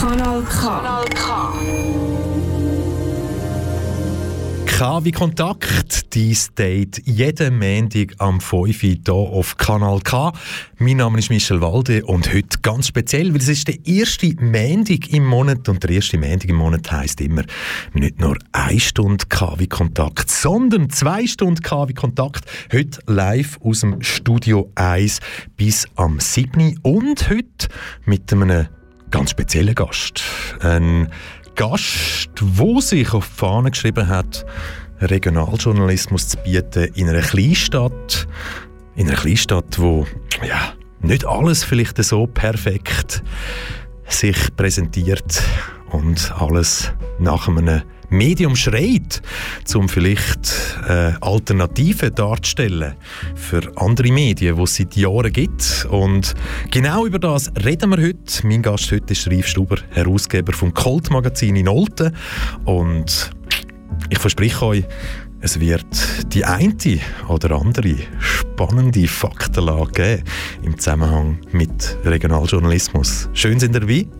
Kanal K. Kanal K. K wie Kontakt, dies Date jeden Montag am 5 Uhr hier auf Kanal K. Mein Name ist Michel Walde und heute ganz speziell, weil es ist der erste Montag im Monat und der erste Montag im Monat heisst immer nicht nur eine Stunde K wie Kontakt, sondern zwei Stunden K wie Kontakt. Heute live aus dem Studio 1 bis am 7. und heute mit einem ganz speziellen Gast. Ein Gast, wo sich auf die Fahne geschrieben hat, Regionaljournalismus zu bieten in einer Kleinstadt, in einer Kleinstadt, wo ja nicht alles vielleicht so perfekt sich präsentiert und alles nach einem Medium schreit, um vielleicht äh, Alternativen darzustellen für andere Medien, die es seit Jahren gibt. Und genau über das reden wir heute. Mein Gast heute ist Rief Stuber, Herausgeber vom Colt Magazin in Olten. Und ich verspreche euch, es wird die eine oder andere spannende Faktenlage geben im Zusammenhang mit Regionaljournalismus. Schön sind ihr dabei.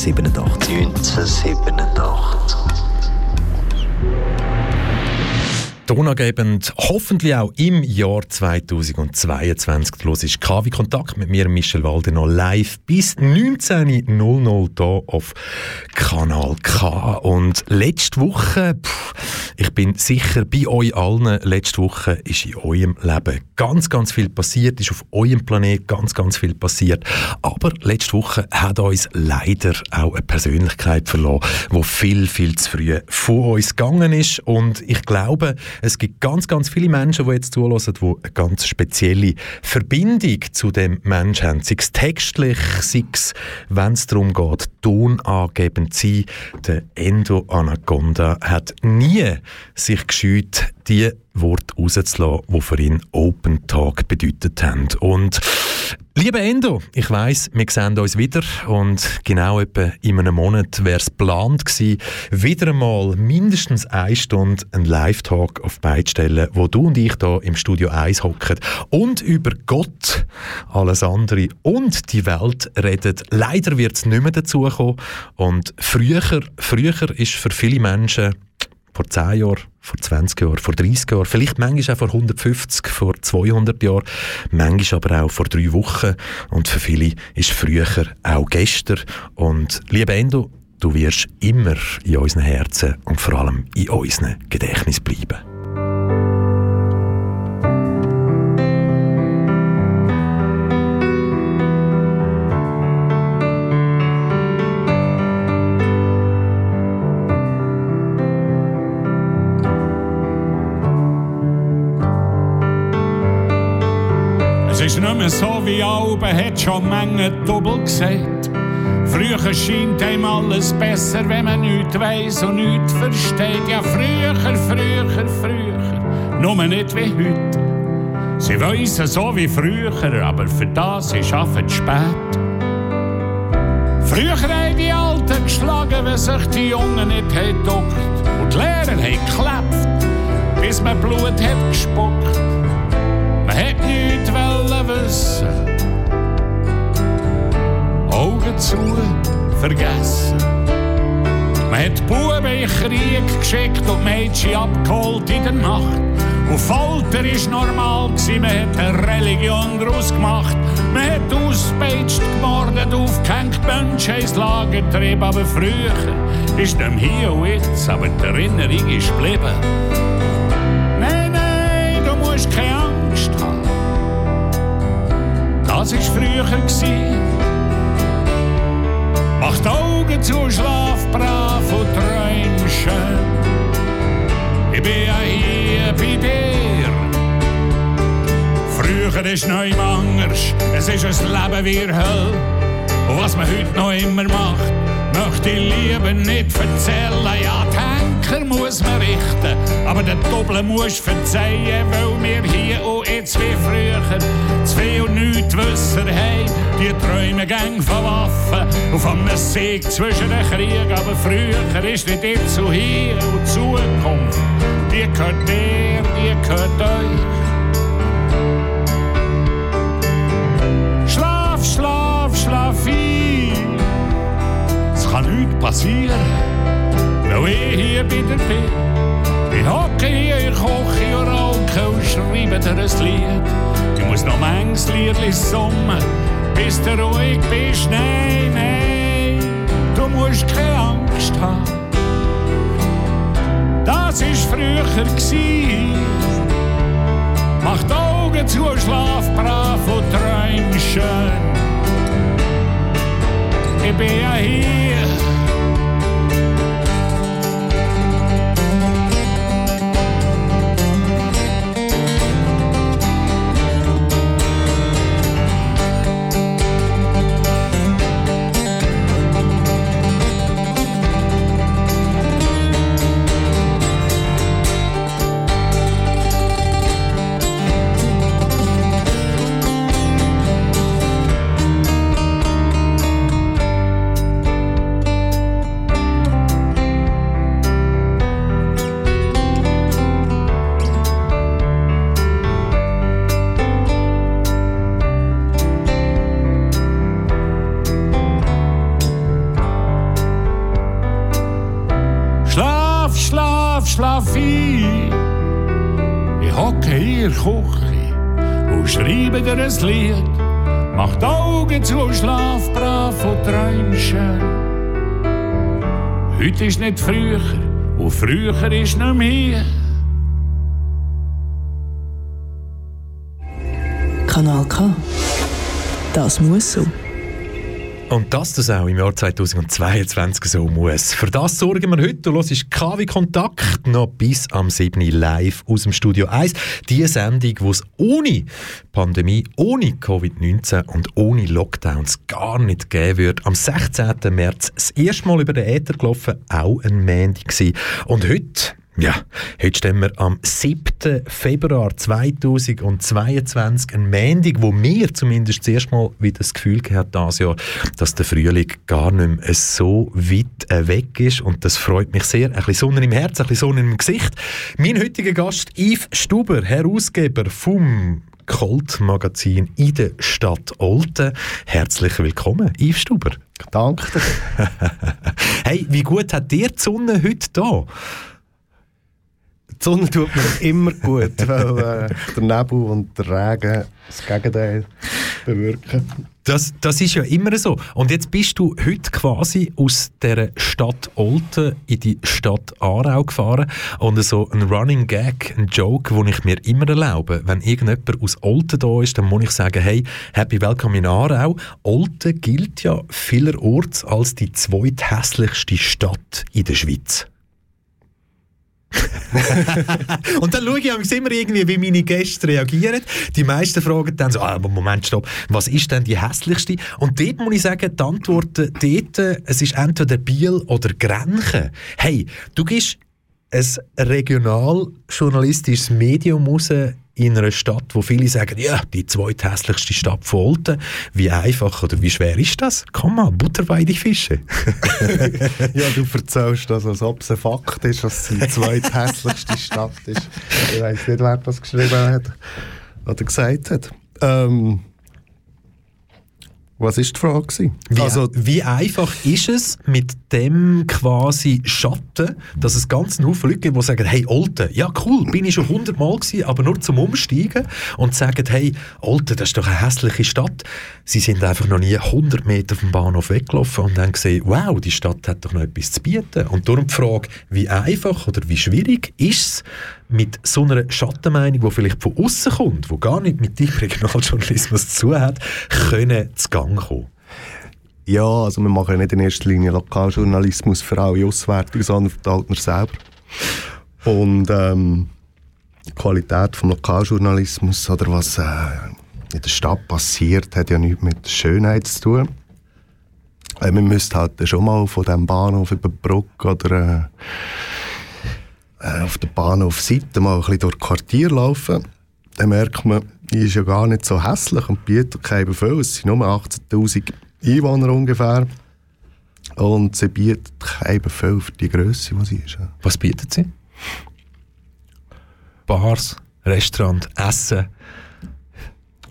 1987. 1987. Tonangebend, hoffentlich auch im Jahr 2022. Los ist KW Kontakt mit mir, Michel Walde, noch live bis 19.00 hier auf Kanal K. Und letzte Woche, pff, ich bin sicher bei euch allen, letzte Woche ist in eurem Leben ganz, ganz viel passiert, ist auf eurem Planet ganz, ganz viel passiert. Aber letzte Woche hat uns leider auch eine Persönlichkeit verloren, die viel, viel zu früh vor uns gegangen ist. Und ich glaube, es gibt ganz, ganz viele Menschen, die jetzt zulassen, die eine ganz spezielle Verbindung zu dem Menschen haben. Sei es textlich, sei es, wenn es darum geht, tonangebend zu sein. Der Endo Anaconda hat nie sich gescheut, die Worte rauszulassen, die für ihn Open Talk bedeutet haben. Und Lieber Endo, ich weiss, wir sehen uns wieder und genau etwa in einem Monat wäre es geplant gewesen, wieder einmal mindestens eine Stunde einen Live-Talk auf beide stellen, wo du und ich hier im Studio 1 hocken und über Gott, alles andere und die Welt reden. Leider wird es nicht mehr dazu kommen und früher, früher ist für viele Menschen vor 10 Jahren, vor 20 Jahren, vor 30 Jahren, vielleicht manchmal auch vor 150, vor 200 Jahren, manchmal aber auch vor drei Wochen und für viele ist früher auch gestern. Und liebe Endo, du wirst immer in unseren Herzen und vor allem in unseren Gedächtnis bleiben. So wie Alben hat schon Menge Doppel gesagt. Früher scheint einem alles besser, wenn man nichts weiss und nichts versteht. Ja, früher, früher, früher, nur nicht wie heute. Sie wissen so wie früher, aber für das ist es spät. Früher haben die Alten geschlagen, wenn sich die Jungen nicht geduckt und die Lehrer haben geklappt, bis man Blut hat gespuckt. Wissen. Augen zu, vergessen. Man hat Buben in Krieg geschickt und Mädchen abgeholt in der Nacht. Und Folter war normal, man hat eine Religion daraus gemacht. Man hat ausgepeitscht, gemordet, aufgehängt, Menschen ins Lager getrieben. Aber früher ist nicht hier und jetzt, aber die Erinnerung ist geblieben. Das war früher. Mach die Augen zu, schlaf brav und träum schön. Ich bin ja hier bei dir. Früher ist neu anders, es ist ein Leben wie Hölle. Und was man heute noch immer macht, möchte ich lieber nicht erzählen. Ja, Tanker muss man richten, aber den Doppel muss verzeihen, weil wir hier auch jetzt wie früher zu viel und nichts wissen haben. Die träumen gang von Waffen und von einem Sieg zwischen den Kriegen. Aber früher ist nicht jetzt so hier und Zukunft. Die gehört dir, die gehört euch. Schlaf, schlaf, schlaf ein. Es kann nichts passieren weil ich hier wieder bin. Ich hocke hier, ich koche und rauche und schreibe dir ein Lied. Ich muss noch manches Liedli summen, bis du ruhig bist. Nein, nein, du musst keine Angst haben. Das war früher. Gewesen. Mach die Augen zu, schlaf brav und träum schön. Ich bin ja hier. Ein Lied. Mach die Augen zu, schlaf brav und träum schön. Heute ist nicht früher und früher ist noch mehr. Kanal K. Das muss so. Und dass das auch im Jahr 2022 so muss. Für das sorgen wir heute. Du hörst KW Kontakt noch bis am 7. live aus dem Studio 1. Die Sendung, die es ohne Pandemie, ohne Covid-19 und ohne Lockdowns gar nicht geben wird. Am 16. März das erste Mal über den Äther gelaufen, auch ein Montag Und heute ja, heute stehen wir am 7. Februar 2022, ein Montag, wo mir zumindest zuerst mal wieder das Gefühl gehabt dieses Jahr, dass der Frühling gar nicht mehr so weit äh, weg ist und das freut mich sehr. Ein bisschen Sonne im Herzen, ein bisschen Sonne im Gesicht. Mein heutiger Gast, Yves Stuber, Herausgeber vom Colt-Magazin in der Stadt Olten. Herzlich willkommen, Yves Stuber. Danke. hey, wie gut hat dir die Sonne heute da? Die Sonne tut mir immer gut, weil äh, der Nebel und der Regen das Gegenteil bewirken. Das, das ist ja immer so. Und jetzt bist du heute quasi aus der Stadt Olten in die Stadt Aarau gefahren. Und so ein Running Gag, ein Joke, den ich mir immer erlaube. Wenn irgendjemand aus Olten da ist, dann muss ich sagen, hey, happy welcome in Aarau. Olten gilt ja vielerorts als die zweithässlichste Stadt in der Schweiz. und dann schaue ich immer irgendwie, wie meine Gäste reagieren. Die meisten fragen dann so, ah, Moment, stopp, was ist denn die hässlichste? Und dort muss ich sagen, die Antworten dort, es ist entweder Biel oder Grenchen. Hey, du gehst ein regionaljournalistisches Medium raus in einer Stadt, wo viele sagen, ja, die zweithässlichste Stadt von Olten. Wie einfach oder wie schwer ist das? Komm mal, Butterweide Fische. ja, du erzählst das, als ob es ein Fakt ist, dass es die zweithässlichste Stadt ist. Ich weiß nicht, wer das geschrieben hat oder gesagt hat. Ähm, was ist die Frage? Wie, also, wie einfach ist es mit dem quasi Schatten, dass es ganz Haufen Leute gibt, die sagen, hey Olten, ja cool, bin ich schon hundertmal gewesen, aber nur zum Umsteigen und sagen, hey Olten, das ist doch eine hässliche Stadt. Sie sind einfach noch nie 100 Meter vom Bahnhof weggelaufen und haben gesehen, wow, die Stadt hat doch noch etwas zu bieten. Und darum die Frage, wie einfach oder wie schwierig ist es, mit so einer Schattenmeinung, die vielleicht von außen kommt, die gar nicht mit dem Regionaljournalismus zu hat, können zu Gang kommen? Ja, also wir machen nicht in erster Linie Lokaljournalismus für alle Auswertungen, sondern für die Altner selber. Und ähm, die Qualität des Lokaljournalismus oder was äh, in der Stadt passiert, hat ja nichts mit Schönheit zu tun. Äh, man müsste halt schon mal von diesem Bahnhof über die Brücke oder äh, auf der Bahnhofseite mal ein bisschen durch Quartier laufen, dann merkt man, die ist ja gar nicht so hässlich und bietet keinen Befehl. Es sind nur 18'000 Einwohner ungefähr. Und sie bietet keinen Befehl für die Größe, die sie ist. Was bietet sie? Bars, Restaurant, Essen,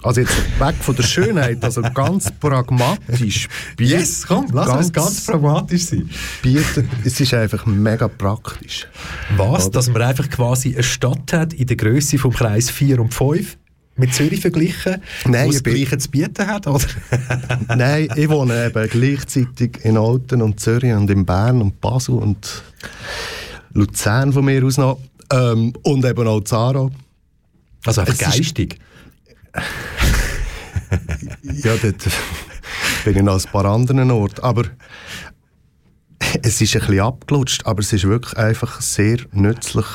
also jetzt weg von der Schönheit, also ganz pragmatisch. yes, komm, lass ganz, uns ganz pragmatisch sein. Bietet, es ist einfach mega praktisch. Was? Oder? Dass man einfach quasi eine Stadt hat in der Größe vom Kreis 4 und 5? mit Zürich verglichen, Nein, wo es Gleiche zu bieten hat, oder? Nein, ich wohne eben gleichzeitig in Alten und Zürich und in Bern und Basel und Luzern von mir aus noch ähm, und eben auch Zara. Also einfach geistig? ja, dort bin ich noch ein paar anderen Orten. Aber es ist ein bisschen abgelutscht, aber es ist wirklich einfach sehr nützlich,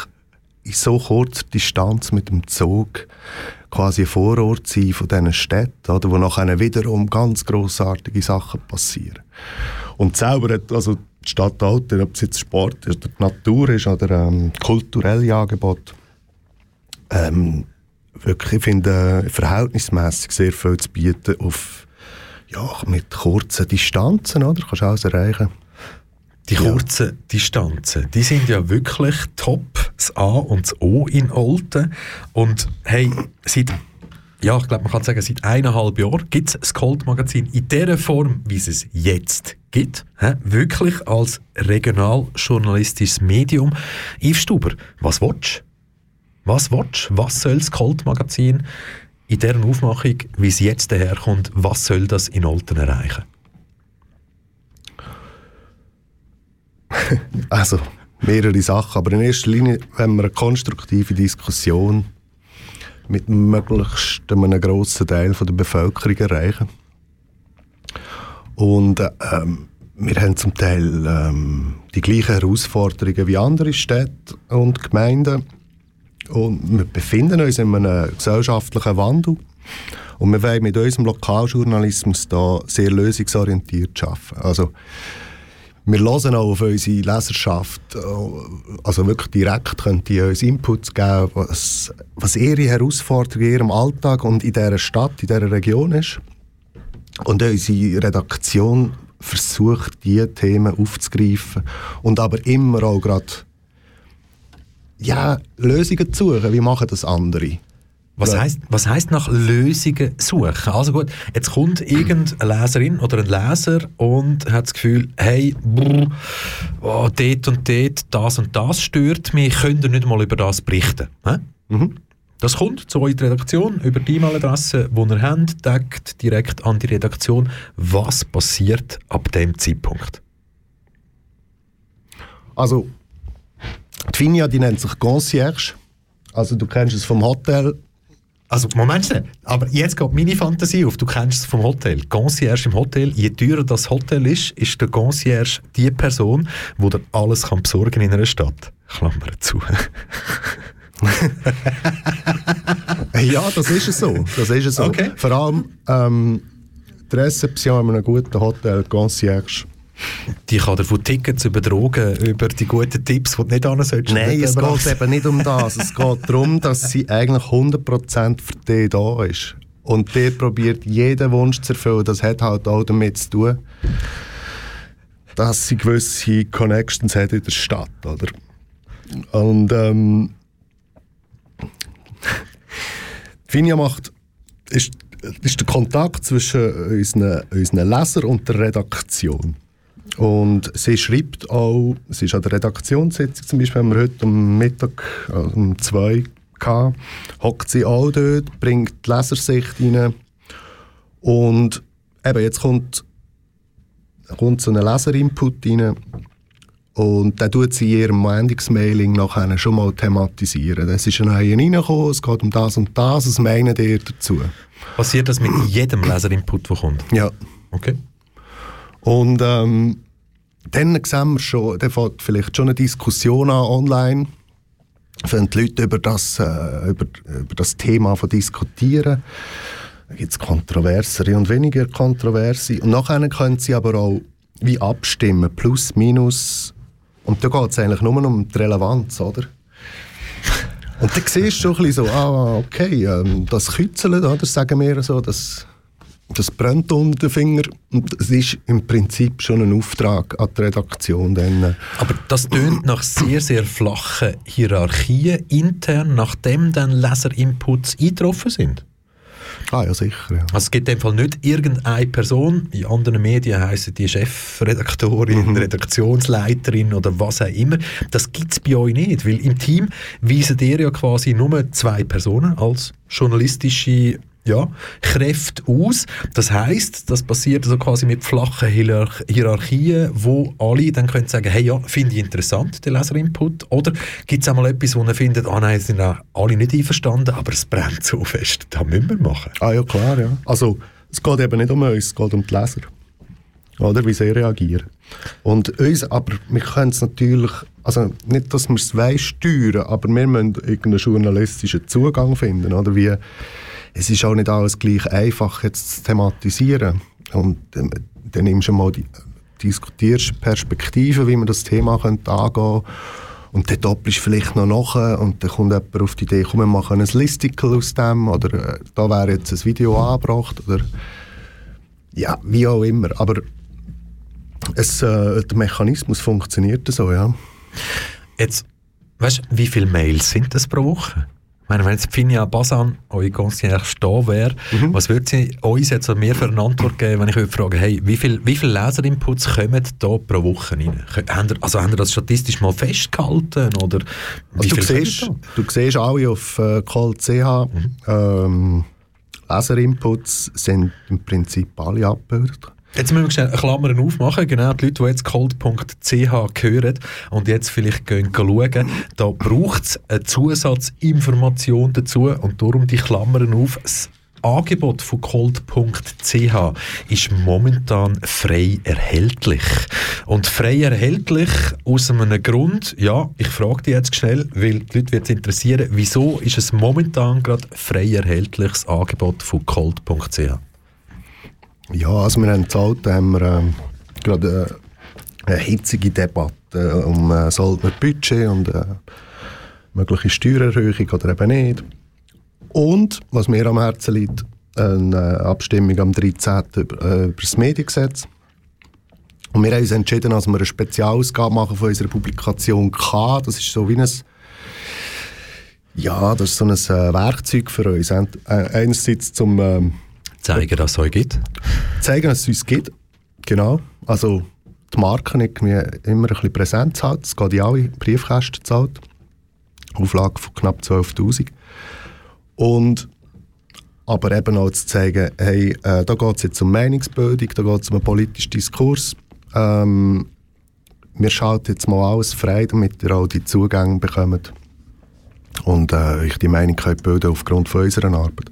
in so kurzer Distanz mit dem Zug quasi ein Vorort sein von diesen Städten, oder, wo nachher wiederum ganz grossartige Sachen passieren. Und selber hat, also die Stadt Alten, ob es jetzt Sport ist, oder die Natur ist oder ähm, kulturelle Angebote, ähm, wirklich, ich finde, äh, verhältnismäßig sehr viel zu bieten auf, ja, mit kurzen Distanzen, oder? Kannst du alles erreichen. Die kurzen ja. Distanzen, die sind ja wirklich top, das A und das O in Olten. Und hey, seit ja, ich glaube, man kann sagen, seit eineinhalb Jahren gibt es das Cold-Magazin in der Form, wie es es jetzt gibt. He? Wirklich als regionaljournalistisches Medium. Yves Stuber, was willst du? Was willst? Was soll das Cold-Magazin in dieser Aufmachung, wie es jetzt daherkommt, was soll das in Olten erreichen? Also, mehrere Sachen, aber in erster Linie, wenn wir eine konstruktive Diskussion mit möglichst einem grossen Teil der Bevölkerung erreichen. Und ähm, wir haben zum Teil ähm, die gleichen Herausforderungen wie andere Städte und Gemeinden. Und wir befinden uns in einem gesellschaftlichen Wandel. Und wir wollen mit unserem Lokaljournalismus da sehr lösungsorientiert arbeiten. Also, wir hören auch auf unsere Leserschaft, also wirklich direkt können die uns Inputs geben, was, was ihre Herausforderung in ihrem Alltag und in dieser Stadt, in dieser Region ist. Und unsere Redaktion versucht, diese Themen aufzugreifen und aber immer auch gerade ja, Lösungen zu suchen. Wie machen das andere? Was heißt, was heißt nach Lösungen suchen? Also gut, jetzt kommt irgendeine Leserin oder ein Leser und hat das Gefühl, hey, brr, oh, dort und dort, das und das stört mich, könnt ihr nicht mal über das berichten? Mhm. Das kommt zu eurer Redaktion über die E-Mail-Adresse, die ihr habt, deckt direkt an die Redaktion. Was passiert ab dem Zeitpunkt? Also, die Finja, die nennt sich Concierge. Also du kennst es vom Hotel, also, Moment schnell. Aber jetzt geht meine Fantasie auf. Du kennst es vom Hotel. Concierge im Hotel. Je teurer das Hotel ist, ist der Concierge die Person, die dir alles kann besorgen in einer Stadt. Klammer zu. ja, das ist es so. Das ist es so. Okay. Vor allem ähm, die Rezeption in einem guten Hotel, Concierge, die kann dir von Tickets über Drogen, über die guten Tipps, die du nicht an solltest. Nein, es geht eben nicht um das. es geht darum, dass sie eigentlich 100% für dich da ist. Und der probiert jeden Wunsch zu erfüllen. Das hat halt auch damit zu tun, dass sie gewisse Connections hat in der Stadt, oder? Und ähm, Finja macht, ist, ist der Kontakt zwischen unseren, unseren Lesern und der Redaktion. Und sie schreibt auch, es ist an der Redaktionssitzung zum Beispiel, haben wir heute am Mittag also um zwei gehabt, hockt sie auch dort, bringt die Lesersicht rein und eben jetzt kommt, kommt so ein Leserinput rein und dann tut sie in ihrem Meldungsmailing nachher schon mal thematisieren. Es ist ein neuer reingekommen, es geht um das und das, was meinen ihr dazu? Passiert das mit jedem Leserinput, der kommt? Ja. Okay. Und ähm, dann sehen wir schon, dann fängt vielleicht schon eine Diskussion an online, wenn die Leute über das, äh, über, über das Thema von diskutieren. Da gibt es kontroversere und weniger kontroverse. Und nachher können sie aber auch wie abstimmen, plus, minus. Und da geht es eigentlich nur um die Relevanz, oder? Und dann siehst du schon ein bisschen so, ah, okay, ähm, das Kützeln, oder, sagen wir so, das das brennt unter den Finger und es ist im Prinzip schon ein Auftrag an die Redaktion. Dann. Aber das tönt nach sehr, sehr flachen Hierarchien intern, nachdem dann Leserinputs eingetroffen sind. Ah, ja, sicher. Ja. Also es gibt in dem Fall nicht irgendeine Person, in anderen Medien heißen die Chefredaktorin, mhm. Redaktionsleiterin oder was auch immer. Das gibt es bei euch nicht, weil im Team weisen ihr ja quasi nur zwei Personen als journalistische ja, Kräfte aus. Das heißt, das passiert also quasi mit flachen Hierarchien, wo alle dann können sagen, hey ja, finde ich interessant, den Leserinput. Oder gibt es auch mal etwas, wo man findet, ah nein, sind alle nicht einverstanden, aber es brennt so fest, das müssen wir machen. Ah ja, klar, ja. Also, es geht eben nicht um uns, es geht um die Leser. Oder wie sie reagieren. Und uns, aber wir können es natürlich, also nicht, dass wir es steuern, aber wir müssen irgendeinen journalistischen Zugang finden, oder wie es ist auch nicht alles gleich einfach jetzt zu thematisieren. Und ähm, dann nimmst du mal die, diskutierst Perspektiven, wie man das Thema könnte angehen könnte. Und dann doppelst du vielleicht noch nach und dann kommt jemand auf die Idee, komm, wir machen ein Listicle aus dem oder äh, da wäre jetzt ein Video angebracht oder ja, wie auch immer. Aber es, äh, der Mechanismus funktioniert so, ja. Jetzt, weißt du, wie viele Mails sind das pro Woche? Ich meine, wenn jetzt Finja Basan, eure Concierge, da wäre, Mhm. was würde sie uns jetzt an mir für eine Antwort geben, wenn ich euch frage, hey, wie viele wie viel Leserinputs kommen da pro Woche rein? Habt ihr, also haben ihr das statistisch mal festgehalten? Oder wie Also du, siehst, du siehst alle auf äh, call.ch, ähm, Leserinputs sind im Prinzip alle abgebildet. Jetzt müssen wir schnell Klammern aufmachen. Genau, die Leute, die jetzt cold.ch hören und jetzt vielleicht gehen schauen, da braucht es eine Zusatzinformation dazu und darum die Klammern auf. Das Angebot von cold.ch ist momentan frei erhältlich. Und frei erhältlich aus einem Grund, ja, ich frage dich jetzt schnell, weil die Leute wird interessieren, wieso ist es momentan gerade frei erhältlich, das Angebot von cold.ch? Ja, also wir haben zahlt, haben wir ähm, gerade äh, eine hitzige Debatte um äh, Soldner Budget und äh, mögliche Steuererhöhung oder eben nicht. Und, was mir am Herzen liegt, eine äh, Abstimmung am 13. über, äh, über das Mediengesetz. Und wir haben uns entschieden, dass wir eine Spezialausgabe machen von unserer Publikation K. Das ist so wie ein ja, das ist so ein äh, Werkzeug für uns. Äh, Einerseits zum ähm, Zeigen, dass es euch gibt. zeigen, dass es uns gibt. Genau. Also die Marken irgendwie immer ein bisschen präsent zu halten. Es geht in alle Briefkästen zahlt. Auflage von knapp 12'000. Und aber eben auch zu zeigen, hey, äh, da geht es jetzt um Meinungsbildung, da geht es um einen politischen Diskurs. Ähm, wir schalten jetzt mal alles frei, damit ihr auch die Zugänge bekommt und äh, euch die Meinung könnt bilden aufgrund von unserer Arbeit.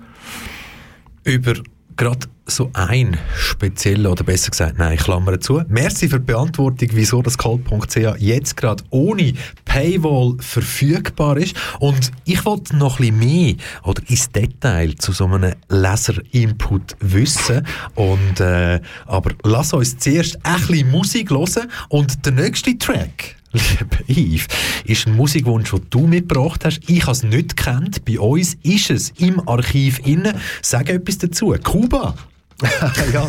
über gerade so ein speziellen, oder besser gesagt, nein, Klammer zu. Merci für die Beantwortung, wieso das Call.ch jetzt gerade ohne Paywall verfügbar ist. Und ich wollte noch ein bisschen mehr oder ins Detail zu so einem Leser-Input wissen. Und, äh, aber lass uns zuerst ein bisschen Musik hören und der nächste Track Lieber Yves, ist ein Musikwunsch, den du mitgebracht hast. Ich habe es nicht gekannt. Bei uns ist es im Archiv innen. Sag etwas dazu. Kuba. ja.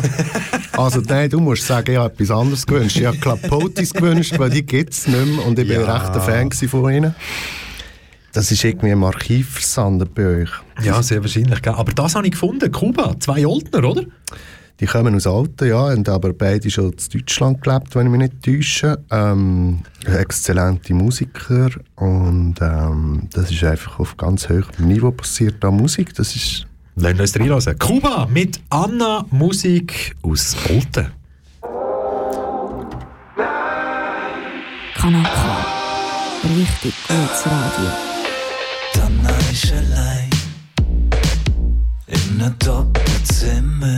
Also nein, du musst sagen, ich habe etwas anderes gewünscht. Ich habe Klapotis gewünscht, weil die gibt es nicht mehr und ich bin Ja. recht ein Fan von ihnen. Das ist irgendwie im Archiv versandet bei euch. Ja, sehr wahrscheinlich. Gell? Aber das habe ich gefunden. Kuba. Zwei Oldner, oder? Die kommen aus Alten, ja, haben aber beide schon in Deutschland gelebt, wenn ich mich nicht täusche. Ähm, exzellente Musiker und ähm, das ist einfach auf ganz hohem Niveau passiert da Musik. Das ist Lassen wir uns reinhören. Kuba mit Anna Musik aus Olten. Kanal K. Richtig gutes Radio. Dann ist allein in einem Doppelzimmer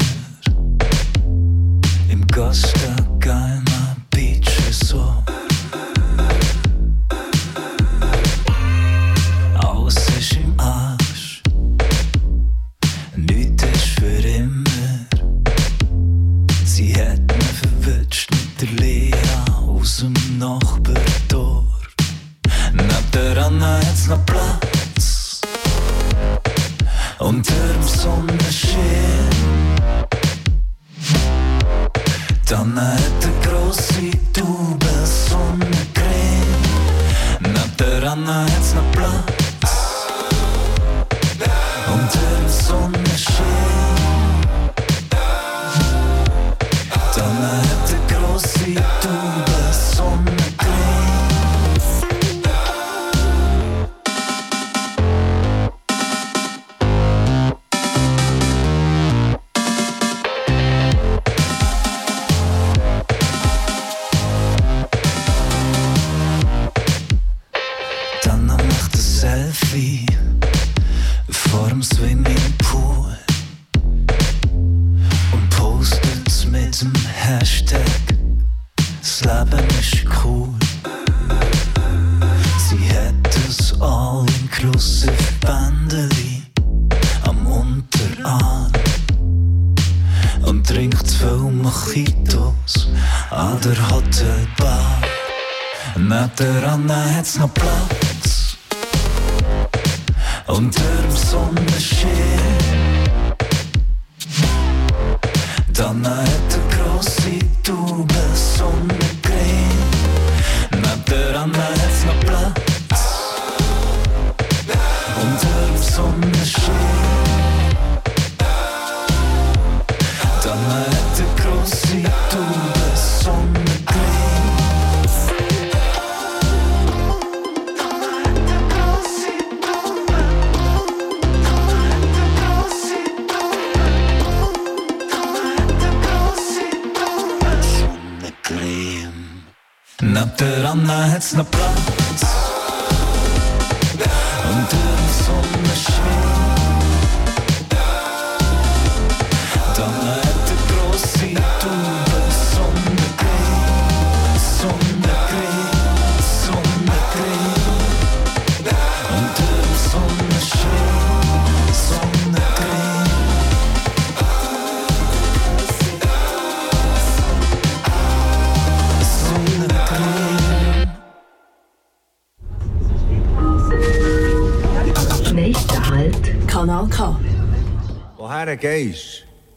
Platz. Unter dem Sonnenschein.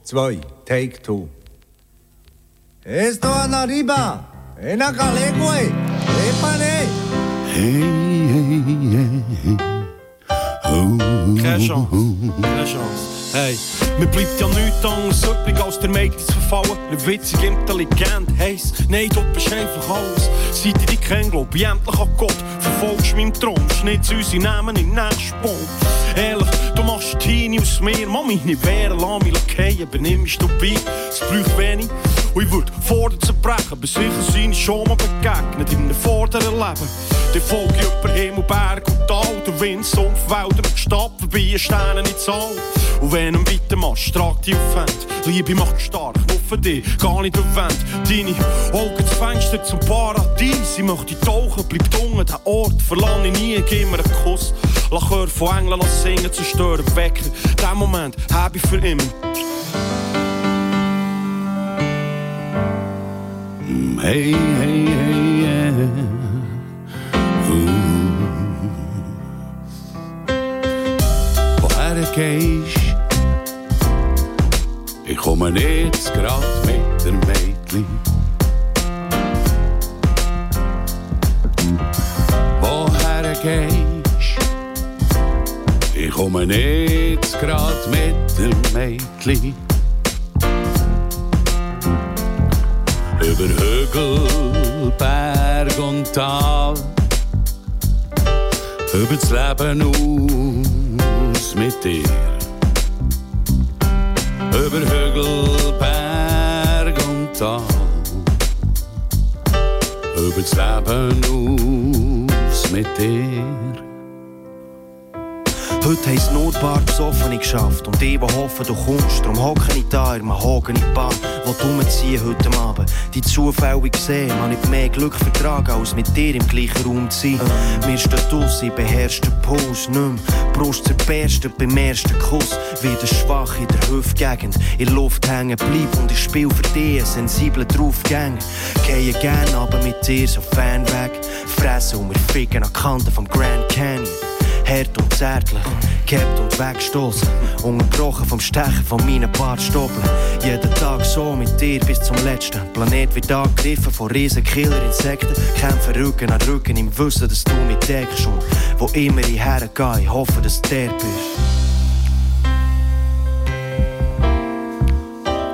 2, Take 2. Esto anda arriba, en Acalegue, épale. Hey, hey, hey, hey. Oh, Keine Chance, keine Chance. Hey, mir bleibt ja nichts anderes übrig als der Mädels verfallen. Nicht witzig, Intelligenz heisst, Nein, du bist einfach alles. Seit ich dich kenne, glaub ich endlich an Gott. Verfolgst meinen Traum, schnitt unsere Namen in den nächsten Nächstbomb. Ehrlich, du machst Teenie aus mir, Mami, nicht wehren, lass mich fallen, benimmst du bei. Es braucht wenig. Und ich würde fordern zu brechen, aber sicher sind schon mal begegnet in einem vorderen Leben. Die Folge über Himmel, Berg und Tal, der Wind, Sumpf, Wälder und Stadt, vorbei Sterne in Zahl. Und wenn du weitermachst, trag dich auf Wand. Liebe macht stark, nur für dich, gar nicht auf Wand. Deine Augen zu Fenster zum Paradies. Ich möchte tauchen, bleib unten, den Ort verlange nie, gib mir einen Kuss. Lach Chör von Engeln, lass singen, zerstören, wecken. Den Moment hab ich für immer. Hey, hey, hey, yeah. Uh. Woher gehst Ich komme jetzt grad mit der Mädchen. Woher gehst komme jetzt grad mit der Mädchen. Über Hügel, Berg und Tal. Über das Leben aus mit dir. Über Hügel, Berg und Tal. Über das Leben aus mit dir. Heute haben Notbar besoffene geschafft und ich, die hoffen, du kommst. Darum hocke ich da in einem Hagen Bar, wo du umziehen heute Abend. Die zufällig gesehen, man nicht mehr Glück vertragen, als mit dir im gleichen Raum zu sein. Mir steht aus, ich beherrsche den Puls nicht mehr. Brust zerberstet beim ersten Kuss, wieder schwach in der Hüftgegend. In Luft hängen bleib und ich spiel für dich sensiblen Draufgänger. Gehe gern aber mit dir so fern weg, fressen und wir ficken an Kanten vom Grand Canyon. Hart und zärtlich, gehabt und weggestoßen. Unterbrochen vom Stechen von meinen Bartstoppeln. Jeden Tag so mit dir bis zum letzten. Planet wird angegriffen von riesen Killer-Insekten. Kämpfen Rücken an Rücken im Wissen, dass du mich deckst. Und wo immer ich hergehe, ich hoffe, dass du der bist.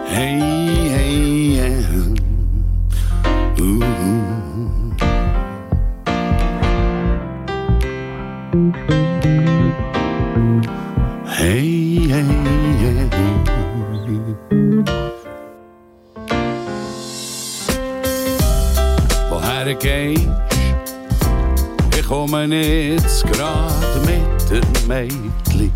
Hey, Komme jetzt grad mit der Mädchen.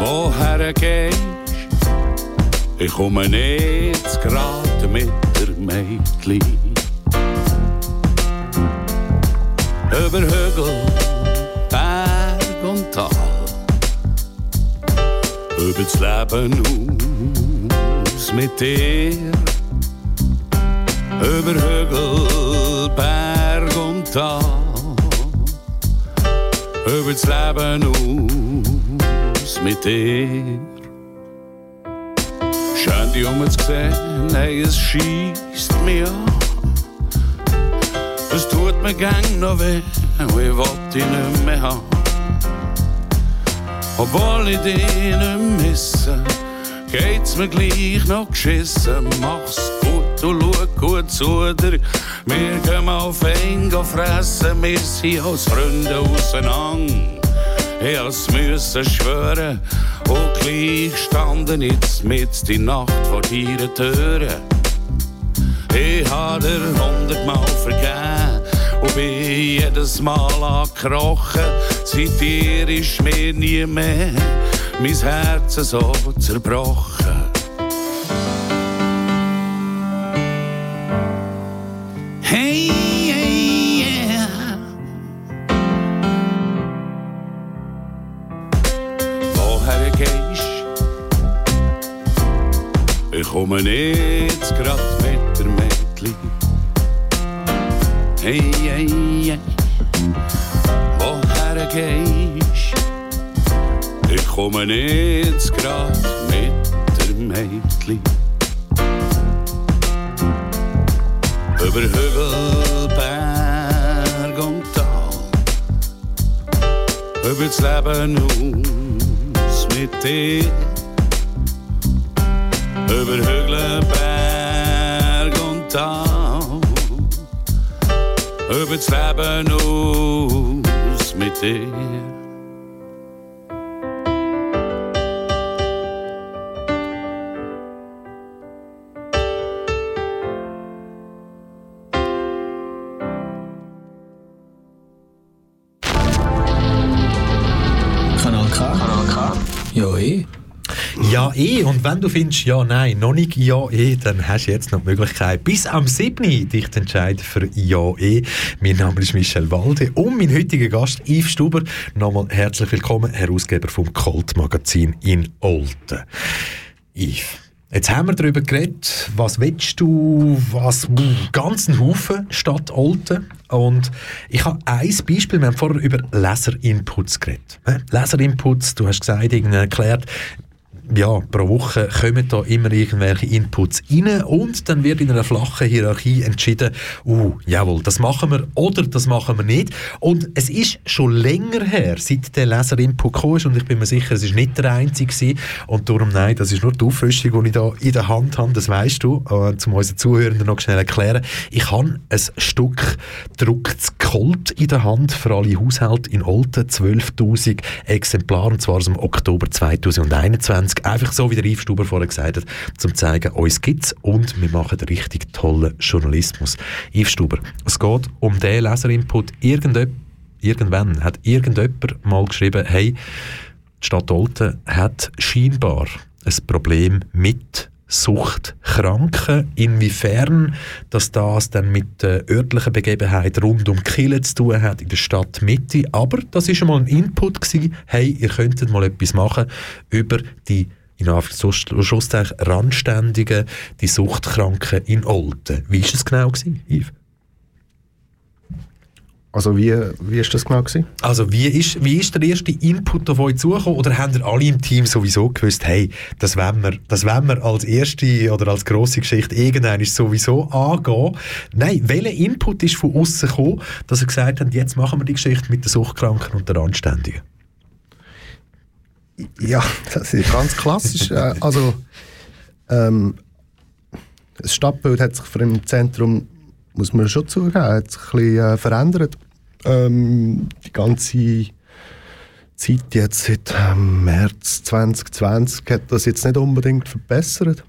Woher gehst Ich komme jetzt grad mit der Mädchen. Über Hügel, Berg und Tal. Über das Leben aus mit dir. Über Hügel, Berg und Tal. Über das Leben aus mit dir. Schön, die um zu sehen, hey, es schießt mir an. Es tut mir gang noch weh, ich wollt dich nicht mehr haben. Obwohl ich dich nicht misse, geht's mir gleich noch geschissen. Mach's du schau gut zu dir. Wir gehen auf einen fressen, wir sind als Freunde auseinander. Ich has müssen schwören und gleich standen jetzt mit die Nacht vor deinen Türen. Ich hab dir hundertmal vergeben und bin jedes Mal angekrochen. Seit dir ist mir nie mehr mein Herz so zerbrochen. Hey, hey, yeah. Woher gehst Ich komme nicht grad mit der Mädchen. Hey, hey, hey. Woher gehst Ich komme nicht grad mit der Mädchen. Über Hügel, Berg und Tal. Über das Leben aus mit dir. Über Hügel, Berg und Tal. Eh. Und wenn du findest, ja, nein, noch nicht ja, eh, dann hast du jetzt noch die Möglichkeit, bis am 7. dich zu entscheiden für ja, eh. Mein Name ist Michel Walde und mein heutiger Gast, Yves Stuber. Nochmal herzlich willkommen, Herausgeber vom Colt Magazin in Olten. Yves. Jetzt haben wir darüber geredet, was willst du, was, ganzen Haufen Stadt Olten. Und ich habe ein Beispiel, wir haben vorher über Leserinputs geredet. Leserinputs, du hast gesagt, irgendwie erklärt, ja, pro Woche kommen da immer irgendwelche Inputs rein und dann wird in einer flachen Hierarchie entschieden, uh, jawohl, das machen wir oder das machen wir nicht. Und es ist schon länger her, seit der Leserinput gekommen ist und ich bin mir sicher, es ist nicht der einzige gewesen. und darum, nein, das ist nur die Auffrischung, die ich da in der Hand habe, das weißt du, äh, zum unseren Zuhörenden noch schnell erklären. Ich habe ein Stück gedrucktes Colt in der Hand für alle Haushalte in Olten, 12'000 Exemplare, und zwar aus dem Oktober 2021 einfach so, wie der Yves Stuber vorher gesagt hat, zum zu zeigen, uns gibt's und wir machen richtig tollen Journalismus. Yves Stuber, es geht um den Leserinput. Irgendwann hat irgendjemand mal geschrieben, hey, die Stadt Olten hat scheinbar ein Problem mit Suchtkranken, inwiefern dass das dann mit der örtlichen Begebenheit rund um Kiel zu tun hat in der Stadtmitte. Aber das ist schon mal ein Input gewesen, hey, ihr könntet mal etwas machen über die in Anführungszeichen Randständigen, die Suchtkranken in Olten. Wie war es genau, gewesen, Yves? Also wie, wie ist das genau gewesen? Also wie ist, wie ist der erste Input auf euch zugekommen? Oder haben ihr alle im Team sowieso gewusst, hey, das wollen wir, das wollen wir als erste oder als grosse Geschichte irgendwann sowieso angehen? Nein, welcher Input ist von außen gekommen, dass ihr gesagt habt, jetzt machen wir die Geschichte mit den Suchtkranken und den Anständigen? Ja, das ist ganz klassisch. Äh, also ähm, das Stadtbild hat sich im Zentrum, muss man schon zugeben, hat sich ein bisschen äh, verändert ähm, die ganze Zeit jetzt seit ähm, März 2020 hat das jetzt nicht unbedingt verbessert.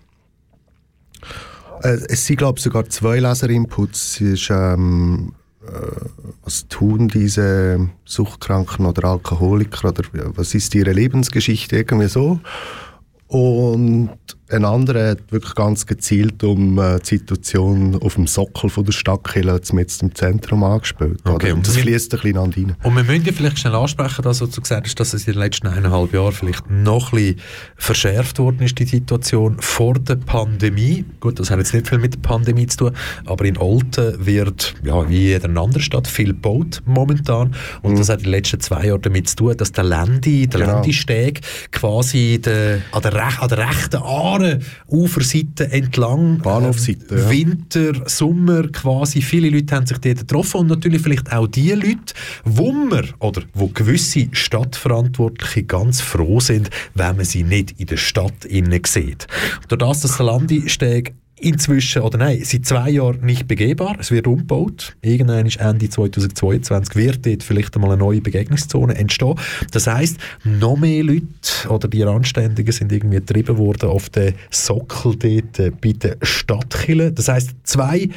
Äh, es sind glaube ich sogar zwei Leserinputs. Es ist, ähm, äh, was tun diese Suchtkranken oder Alkoholiker oder was ist ihre Lebensgeschichte irgendwie so? Und ein anderer hat wirklich ganz gezielt um äh, die Situation auf dem Sockel von der Stadtkille mit im Zentrum angespielt. Okay, und das fließt ein bisschen rein. Und wir müssen ja vielleicht schnell ansprechen, dass du gesagt hast, dass es in den letzten eineinhalb Jahren vielleicht noch ein bisschen verschärft worden ist, die Situation vor der Pandemie. Gut, das hat jetzt nicht viel mit der Pandemie zu tun, aber in Olten wird, ja, wie in jeder anderen Stadt, viel gebaut momentan. Und mhm. das hat in den letzten zwei Jahren damit zu tun, dass der Lendi, der genau. Lendisteg quasi de, an, der an der rechten Aare Uferseite entlang. Bahnhofseite, äh, Winter, Sommer quasi. Viele Leute haben sich dort getroffen und natürlich vielleicht auch die Leute, wo man oder wo gewisse Stadtverantwortliche ganz froh sind, wenn man sie nicht in der Stadt innen sieht. Durch das, dass der Landesteg inzwischen, oder nein, seit zwei Jahren nicht begehbar. Es wird umgebaut. Irgendwann ist Ende 2022 wird dort vielleicht einmal eine neue Begegnungszone entstehen. Das heisst, noch mehr Leute oder die Randständigen sind irgendwie getrieben worden auf den Sockel dort äh, bei den Stadtkillen. Das heisst, zwei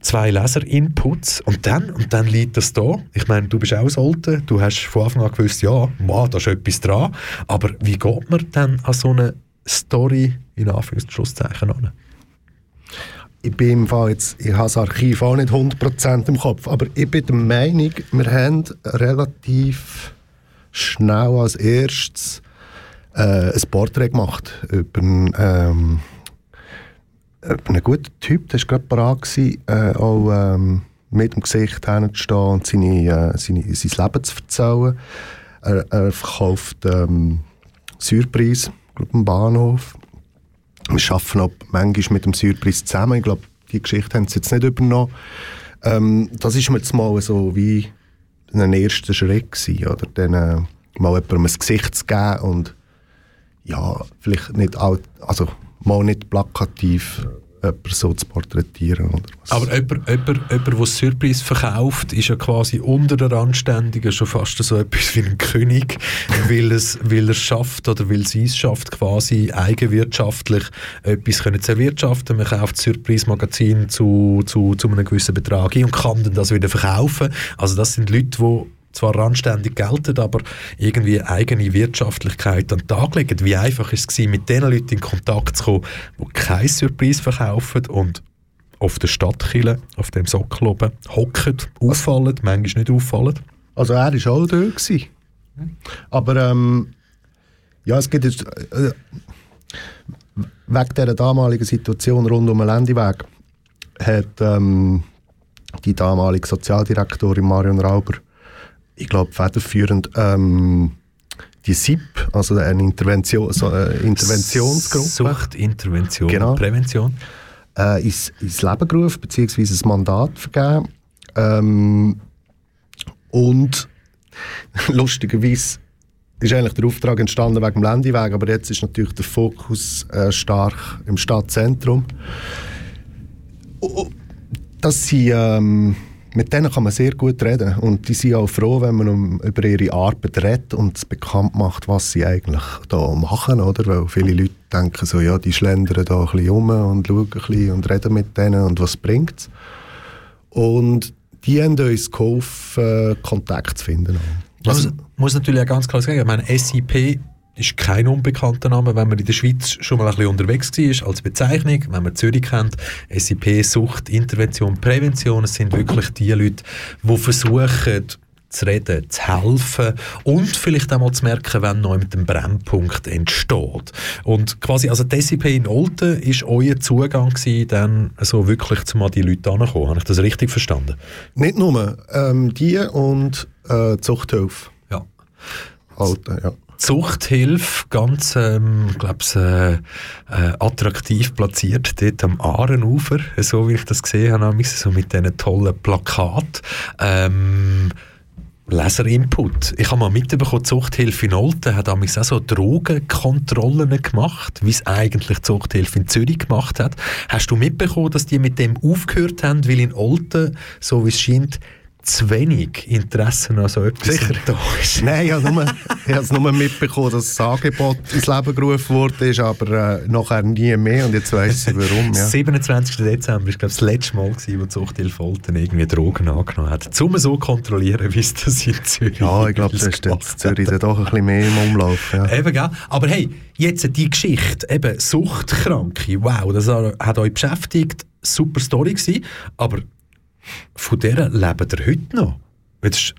zwei Leser-Inputs und dann, und dann liegt das da. Ich meine, du bist auch das Alte, du hast von Anfang an gewusst, ja, wow, da ist etwas dran, aber wie geht man dann an so eine Story in Anführungszeichen an? Ich bin im Fall jetzt, ich habe das Archiv auch nicht 100% im Kopf, aber ich bin der Meinung, wir haben relativ schnell als erstes äh, ein Porträt gemacht über einen, ähm, ein guter Typ, der war gerade bereit, äh, auch ähm, mit dem Gesicht hinzustehen und seine, äh, seine, sein Leben zu erzählen. Er, er verkauft ähm, Surprise, glaube am Bahnhof. Wir arbeiten auch manchmal mit dem Surprise zusammen. Ich glaube, die Geschichte haben sie jetzt nicht übernommen. Ähm, das ist mir jetzt mal so wie ein erster Schritt gewesen, oder? Dann, äh, mal jemandem ein Gesicht zu geben und ja, vielleicht nicht, all, also mal nicht plakativ jemanden so zu porträtieren. Oder was. Aber jemand, jemand, jemand, der Surprise verkauft, ist ja quasi unter der Anständigen schon fast so etwas wie ein König, weil, es, weil er es schafft oder weil sie es schafft, quasi eigenwirtschaftlich etwas können zu erwirtschaften. Man kauft das Surprise-Magazin zu, zu, zu einem gewissen Betrag ein und kann dann das wieder verkaufen. Also das sind Leute, die zwar randständig gelten, aber irgendwie eigene Wirtschaftlichkeit an den Tag legen. Wie einfach ist es mit den Leuten in Kontakt zu kommen, die kein Surprise verkaufen und auf der Stadtkille, auf dem Sockel oben, hocken, auffallen, manchmal nicht auffallen? Also er war auch da. Gewesen. Aber ähm, ja, es gibt jetzt, äh, wegen dieser damaligen Situation rund um den Landeweg hat ähm, die damalige Sozialdirektorin Marion Rauber ich glaube, federführend ähm, die SIP, also eine Intervention, so eine Interventionsgruppe. Suchtintervention, Genau. Prävention. äh, ins, ins Leben gerufen, beziehungsweise ein Mandat vergeben. Ähm, und lustigerweise ist eigentlich der Auftrag entstanden wegen dem Landeweg, aber jetzt ist natürlich der Fokus äh, stark im Stadtzentrum. Oh, Das sind, ähm, mit denen kann man sehr gut reden und die sind auch froh, wenn man um, über ihre Arbeit redet und bekannt macht, was sie eigentlich da machen, oder? Weil viele Leute denken so, ja, die schlendern da ein bisschen rum und schauen ein bisschen und reden mit denen und was bringt's? Und die haben uns geholfen, Kontakt zu finden. Also, muss, muss natürlich auch ganz klar sagen, ich meine, SIP ist kein unbekannter Name, wenn man in der Schweiz schon mal ein bisschen unterwegs war als Bezeichnung, wenn man Zürich kennt, SIP, Sucht, Intervention, Prävention, es sind wirklich die Leute, die versuchen, zu reden, zu helfen und vielleicht auch mal zu merken, wenn neu mit dem Brennpunkt entsteht. Und quasi, also die SIP in Olten ist euer Zugang gewesen, dann so wirklich zu mal die Leute ankommen. Habe ich das richtig verstanden? Nicht nur, ähm, die und äh, Zuchthilfe. Ja. Alten, ja. Zuchthilfe, ganz, ähm, glaub's, äh, äh, attraktiv platziert, dort am Aarenufer, so wie ich das gesehen habe, so mit diesen tollen Plakaten. Ähm, Leserinput. Ich habe mal mitbekommen, Zuchthilfe in Olten hat damals auch so Drogenkontrollen gemacht, wie es eigentlich Zuchthilfe in Zürich gemacht hat. Hast du mitbekommen, dass die mit dem aufgehört haben, weil in Olten, so wie es scheint, zu wenig Interesse an so etwas Sicher. da ist? Nein, ich habe nur, es nur mitbekommen, dass das Angebot ins Leben gerufen wurde, aber äh, nachher nie mehr und jetzt weiss ich warum. Ja. 27. Dezember war das letzte Mal, gewesen, wo Zuchthilfe Olten irgendwie Drogen angenommen hat. Um so kontrollieren, wie es das in Zürich Ja, ich glaube, da ist in Zürich dann doch ein bisschen mehr im Umlauf. Ja. Eben, gell? Aber hey, jetzt die Geschichte, eben Suchtkranke, wow, das hat euch beschäftigt, super Story gewesen, aber von der lebt ihr heute noch. Das ist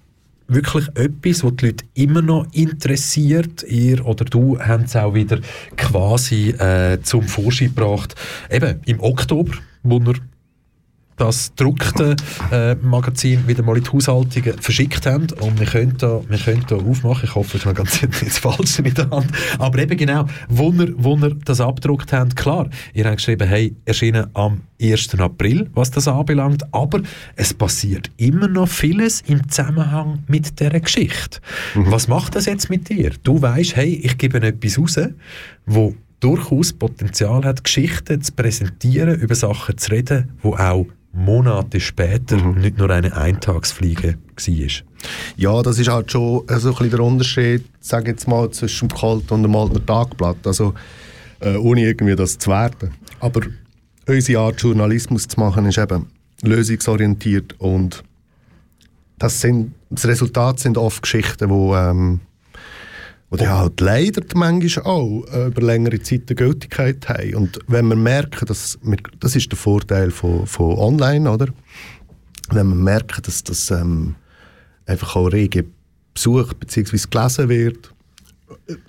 wirklich etwas, was die Leute immer noch interessiert. Ihr oder du haben es auch wieder quasi äh, zum Vorschein gebracht. Eben im Oktober, wo ihr das gedruckte äh, Magazin wieder mal in die Haushaltungen verschickt haben und wir können da, wir können da aufmachen. Ich hoffe, es ist noch ganz nicht das Falsche in der Hand. Aber eben genau, wo wir, wo wir das abgedruckt haben, klar, ihr habt geschrieben, hey, erschienen am 1. April, was das anbelangt, aber es passiert immer noch vieles im Zusammenhang mit dieser Geschichte. Was macht das jetzt mit dir? Du weißt, hey, ich gebe etwas raus, wo durchaus Potenzial hat, Geschichten zu präsentieren, über Sachen zu reden, wo auch Monate später nicht nur eine Eintagsfliege war. Ja, das ist halt schon äh, so ein bisschen der Unterschied, sage jetzt mal, zwischen dem Kalt und dem alten Tagblatt. Also, äh, ohne irgendwie das zu werten. Aber unsere Art, Journalismus zu machen, ist eben lösungsorientiert und das, sind, das Resultat sind oft Geschichten, wo, ähm, wo die halt leider manchmal auch äh, über längere Zeit eine Gültigkeit haben. Und wenn wir merken, dass wir, das ist der Vorteil von, von online, oder? Wenn wir merken, dass das ähm, einfach auch rege besucht bzw. gelesen wird,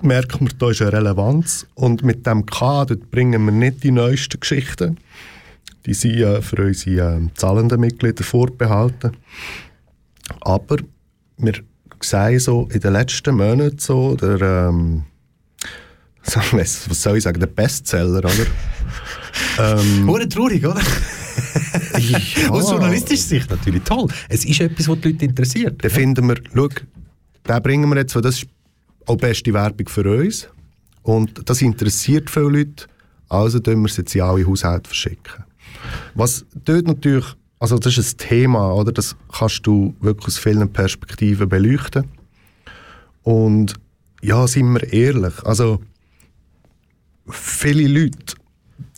merken wir, da ist eine Relevanz. Und mit dem K dort bringen wir nicht die neuesten Geschichten. Die sind äh, für unsere äh, zahlenden Mitglieder vorbehalten. Aber wir sehen so in den letzten Monaten so, der, ähm, was soll ich sagen, der Bestseller, oder? ähm, Hure traurig, oder? ja. Aus journalistischer Sicht natürlich toll. Es ist etwas, was die Leute interessiert. Dann finden wir, schau, den bringen wir jetzt, weil das ist auch beste Werbung für uns. Und das interessiert viele Leute, also tun wir es jetzt in alle Haushalte verschicken. Was dort natürlich, also das ist ein Thema, oder? das kannst du wirklich aus vielen Perspektiven beleuchten. Und ja, sind wir ehrlich, also viele Leute,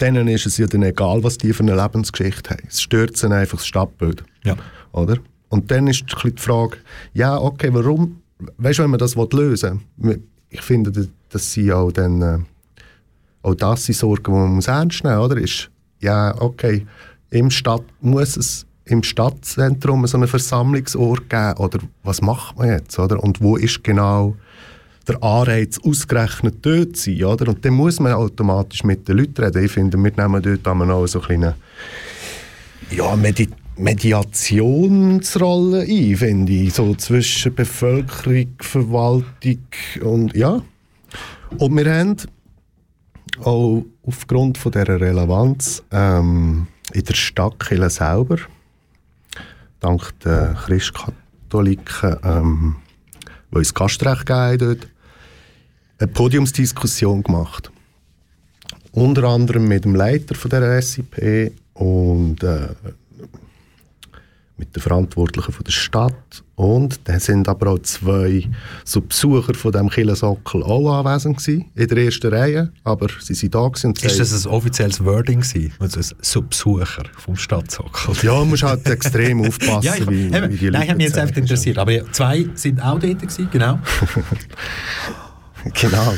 denen ist es ja dann egal, was die für eine Lebensgeschichte haben. Es stört sie einfach das Stadtbild. Ja. Oder? Und dann ist die Frage, ja, okay, warum, weißt du, wenn man das lösen will, ich finde, das- dass sie auch dann, äh, auch das sind Sorgen, die man muss ernst nehmen muss, oder? Ist, ja, okay, im Stadt, muss es im Stadtzentrum so einen Versammlungsort geben, oder was macht man jetzt, oder? Und wo ist genau der Anreiz ausgerechnet dort zu sein, oder? Und dann muss man automatisch mit den Leuten reden. Ich finde, wir nehmen dort auch so ein kleine ja, Medi Mediationsrolle ein, finde ich, so zwischen Bevölkerung, Verwaltung und ja. Und wir haben auch aufgrund von dieser Relevanz ähm, in der Stadtkirche selber, dank der Christkatholiken, ähm, die uns Gastrecht gegeben haben eine Podiumsdiskussion gemacht. Unter anderem mit dem Leiter von der SIP und äh, mit den Verantwortlichen von der Stadt. Und dann sind aber auch zwei so Besucher von dem Killensockel auch anwesend gewesen, in der ersten Reihe. Aber sie sind da gewesen Ist das ein offizielles Wording gewesen? Also ein Subsucher vom Stadtsockel? Ja, man muss halt extrem aufpassen, ja, ich, wie, eben, wie die Nein, Leute hat mich jetzt einfach interessiert. Aber zwei sind auch dort gewesen, genau. Genau.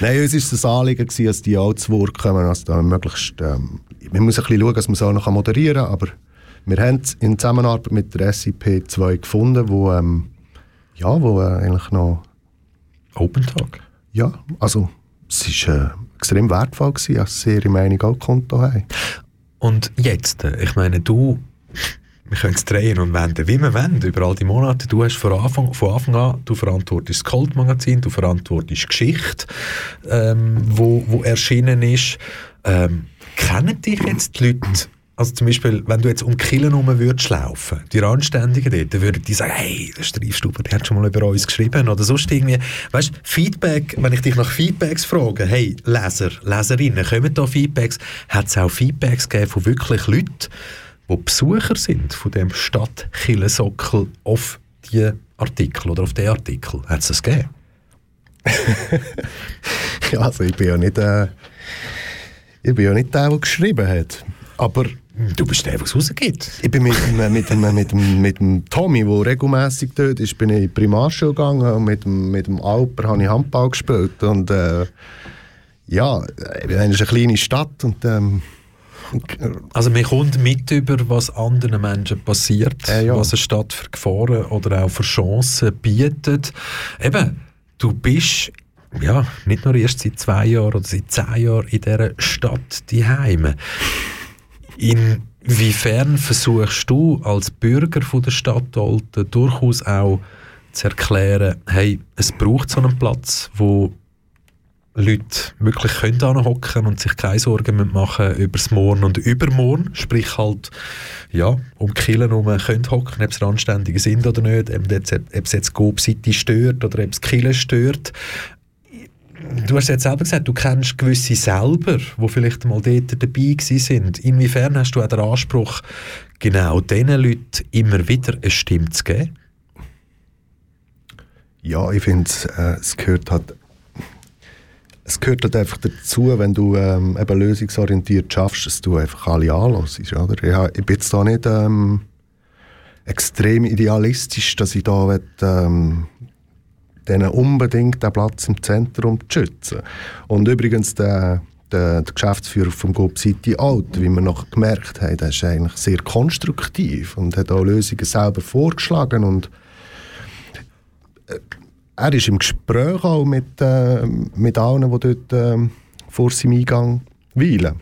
Nein, uns war es ein Anliegen, gewesen, dass die auch zu Wort kommen, dass da möglichst... Ähm, man muss ein bisschen schauen, dass man es auch noch moderieren kann, aber wir haben in Zusammenarbeit mit der SIP zwei gefunden, wo, ähm, ja, wo äh, eigentlich noch... Open Talk? Ja, also es war äh, extrem wertvoll, gewesen, dass sie ihre Meinung auch Konto haben. Und jetzt, äh, ich meine, du, wir können es drehen und wenden, wie wir wollen, über all die Monate. Du hast von Anfang, von Anfang an, du verantwortest das Cold-Magazin, du verantwortest Geschichte, ähm, wo, wo erschienen ist. Ähm, kennen dich jetzt die Leute, also zum Beispiel, wenn du jetzt um Killen herum würdest laufen, die Randständigen dort, dann würden die sagen, hey, der Streifstuber, der hat schon mal über uns geschrieben oder sonst irgendwie. Weißt, Feedback, wenn ich dich nach Feedbacks frage, hey, Leser, Leserinnen, kommen da Feedbacks? Hat es auch Feedbacks gegeben von wirklich Leuten, die Besucher sind von dem Stadtkillensockel auf die Artikel oder auf den Artikel? Hat es das gegeben? Ja, also ich bin ja nicht, äh, ich bin ja nicht der, der geschrieben hat. Aber du bist der, der es rausgibt. Ich bin mit, dem- mit, dem, mit, dem, mit dem Tommy, der regelmässig dort ist, bin ich in die Primarschule gegangen und mit dem, mit dem Alper habe ich Handball gespielt. Und äh, ja, es ist eine kleine Stadt und ähm, Also man kommt mit über, was anderen Menschen passiert, ja. was eine Stadt für Gefahren oder auch für Chancen bietet. Eben, du bist ja nicht nur erst seit zwei Jahren oder seit zehn Jahren in dieser Stadt die Heime. Inwiefern versuchst du als Bürger von der Stadt Olten durchaus auch zu erklären, hey, es braucht so einen Platz, wo Leute wirklich können hocken und sich keine Sorgen machen über das Morgen und Übermorgen, sprich halt ja, um die Kirchen herum können hocken, ob es Randständige sind oder nicht, ob, es jetzt Gob City stört oder ob es die Kirche stört. Du hast jetzt selber gesagt, du kennst gewisse selber, die vielleicht mal dort dabei sind. Inwiefern hast du auch den Anspruch, genau diesen Leuten immer wieder eine Stimme zu geben? Ja, ich finde, äh, es gehört halt es gehört halt einfach dazu, wenn du ähm, eben lösungsorientiert schaffst, dass du einfach alle anlässt, oder? Ich, ich bin jetzt da nicht ähm, extrem idealistisch, dass ich da will, ähm, denen unbedingt den Platz im Zentrum zu schützen. Und übrigens der, der, Geschäftsführer vom Gob City Alt, wie wir noch gemerkt haben, der ist eigentlich sehr konstruktiv und hat auch Lösungen selber vorgeschlagen und äh, er ist im Gespräch auch mit, äh, mit allen, die dort äh, vor seinem Eingang weilen.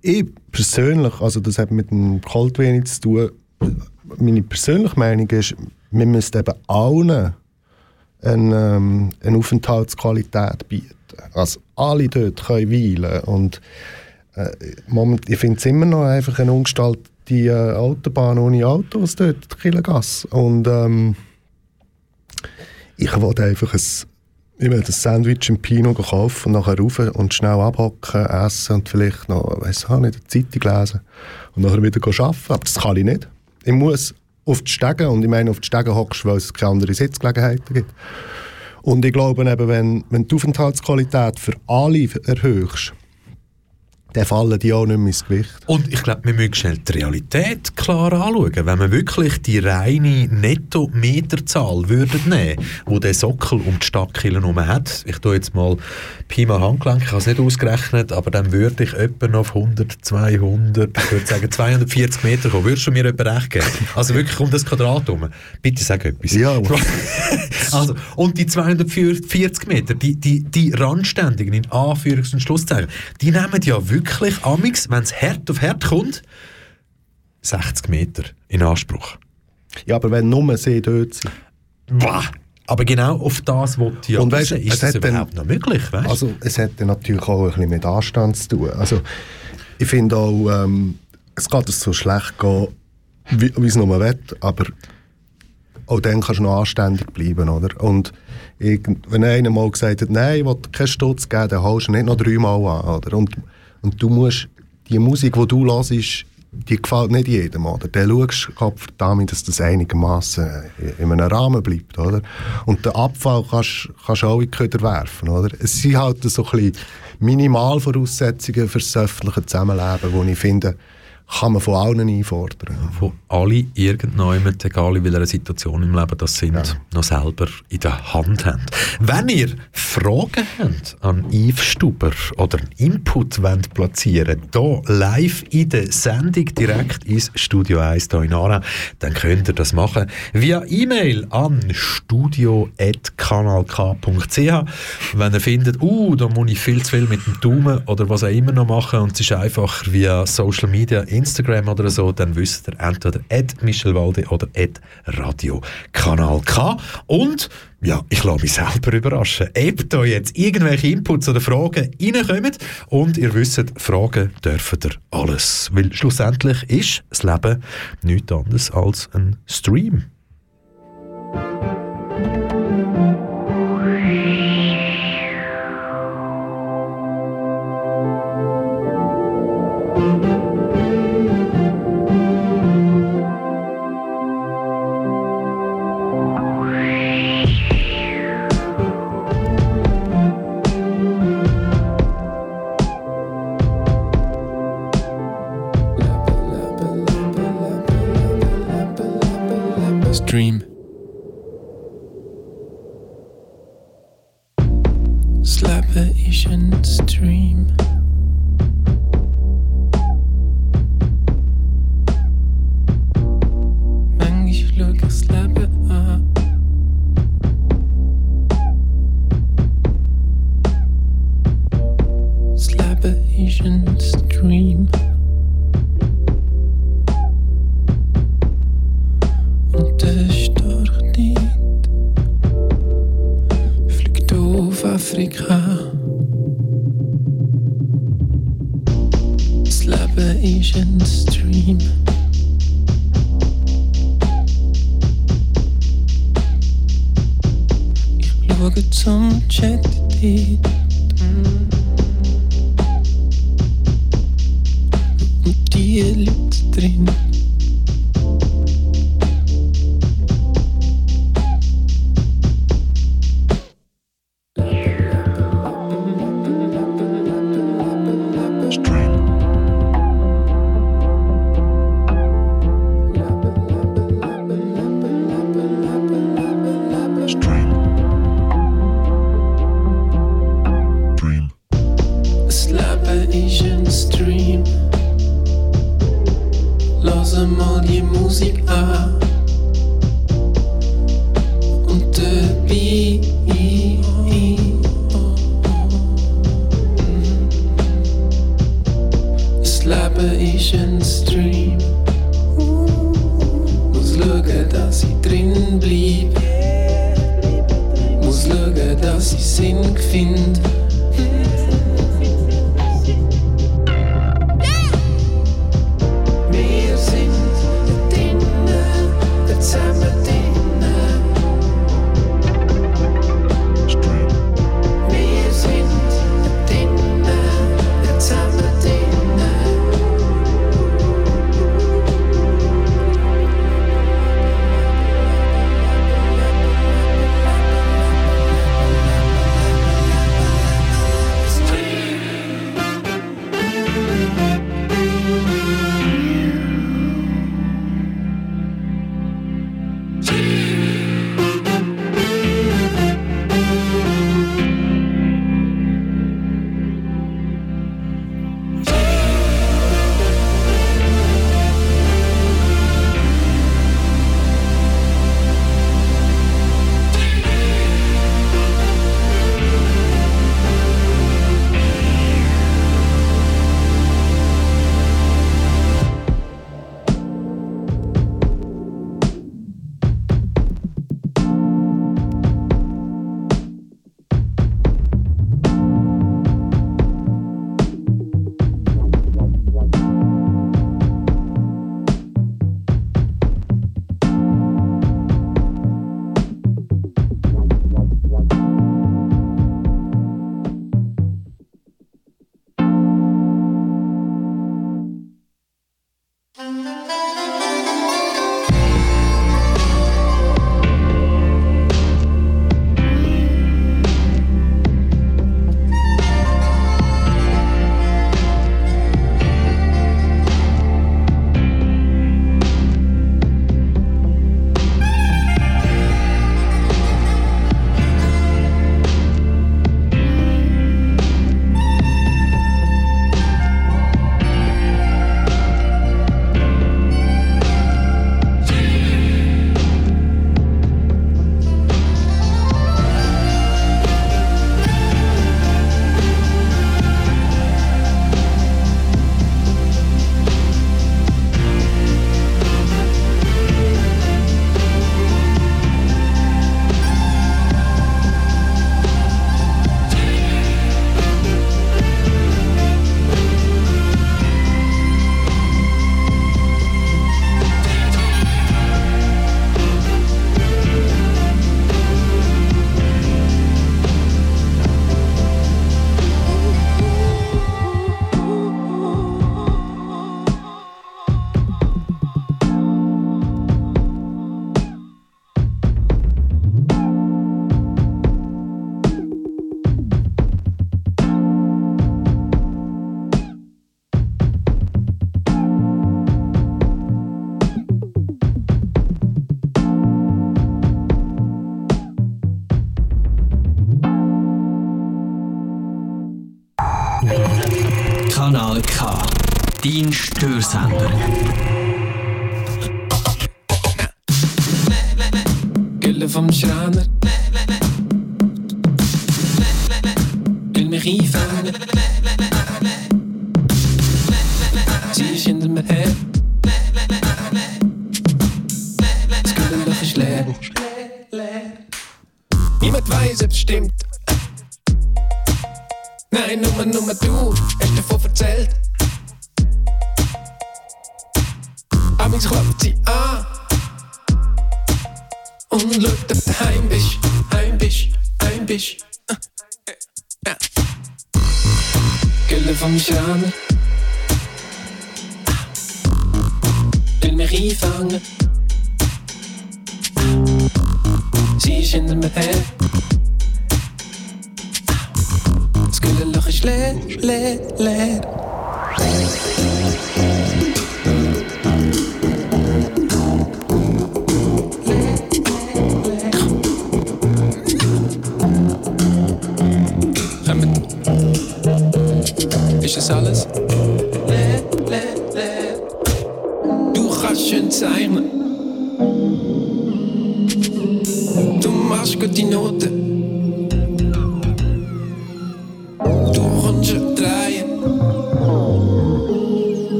Ich persönlich, also das hat mit dem Kalt wenig zu tun, meine persönliche Meinung ist, wir müssen eben allen eine, ähm, eine Aufenthaltsqualität bieten. Also alle dort können weilen und äh, moment, ich finde es immer noch einfach eine ungestaltete äh, Autobahn ohne Autos dort, die Killegasse. Und ähm, ich wollte einfach ein, ich will ein Sandwich im Pino kaufen und nachher rauf und schnell abhocken, essen und vielleicht noch, weiss ich nicht, eine Zeitung lesen und nachher wieder arbeiten. Aber das kann ich nicht. Ich muss auf die Stege und ich meine auf die Stege hockst, weil es keine andere Sitzgelegenheiten gibt. Und ich glaube eben, wenn, wenn die Aufenthaltsqualität für alle erhöhst, dann fallen die auch nicht mehr ins Gewicht. Und ich glaube, wir müssen schnell die Realität klar anschauen. Wenn man wirklich die reine Netto-Meterzahl nehmen, wo der Sockel um die Stadtkille herum hat, ich tue jetzt mal Pi mal Handgelenk, ich habe es nicht ausgerechnet, aber dann würde ich etwa noch auf 100, 200, ich würde sagen 240 Meter kommen. Würdest du mir etwa recht geben? Also wirklich um das Quadrat herum. Bitte sag etwas. Ja. also, und die 240 Meter, die, die, die Randständigen, in Anführungs- und Schlusszeichen, die nehmen ja wirklich amix, wenn es hart auf hart kommt, 60 Meter in Anspruch. Ja, aber wenn nur sie dort sind. Bah. Aber genau auf das wollte ich Und weißt, ist es das hat überhaupt noch möglich? Weißt? Also es hat dann natürlich auch ein bisschen mit Anstand zu tun. Also ich finde auch, ähm, es geht es so schlecht gehen, wie, wie es nur will, aber auch dann kannst du noch anständig bleiben, oder? Und wenn einer mal gesagt hat, nein, ich will keinen Stutz geben, dann haust du nicht noch dreimal an, oder? Und, und du musst, die Musik, die du hörst, die gefällt nicht jedem, oder? Dann schaust du damit, dass das einigermaßen in einem Rahmen bleibt, oder? Und den Abfall kannst, du auch in die Köder werfen, oder? Es sind halt so ein bisschen Minimalvoraussetzungen für das öffentliche Zusammenleben, die ich finde, kann man von allen einfordern. Von alle irgendjemand, egal in welcher Situation im Leben das sind, ja. noch selber in der Hand haben. Wenn ihr Fragen habt an Yves Stuber oder einen Input wollt platzieren hier live in der Sendung direkt ins Studio 1 hier in Aarau, dann könnt ihr das machen via E-Mail an studio.kanalk.ch Wenn ihr findet, uh, da muss ich viel zu viel mit dem Daumen oder was auch immer noch machen und es ist einfach via Social Media, Instagram oder so, dann wisst ihr entweder at Michelwalde oder at Radio Kanal K. Und ja, ich lasse mich selber überraschen. Ob da jetzt irgendwelche Inputs oder Fragen reinkommen und ihr wisst, Fragen dürfen ihr alles. Weil schlussendlich ist das Leben nichts anderes als ein Stream. Stream. Ist ein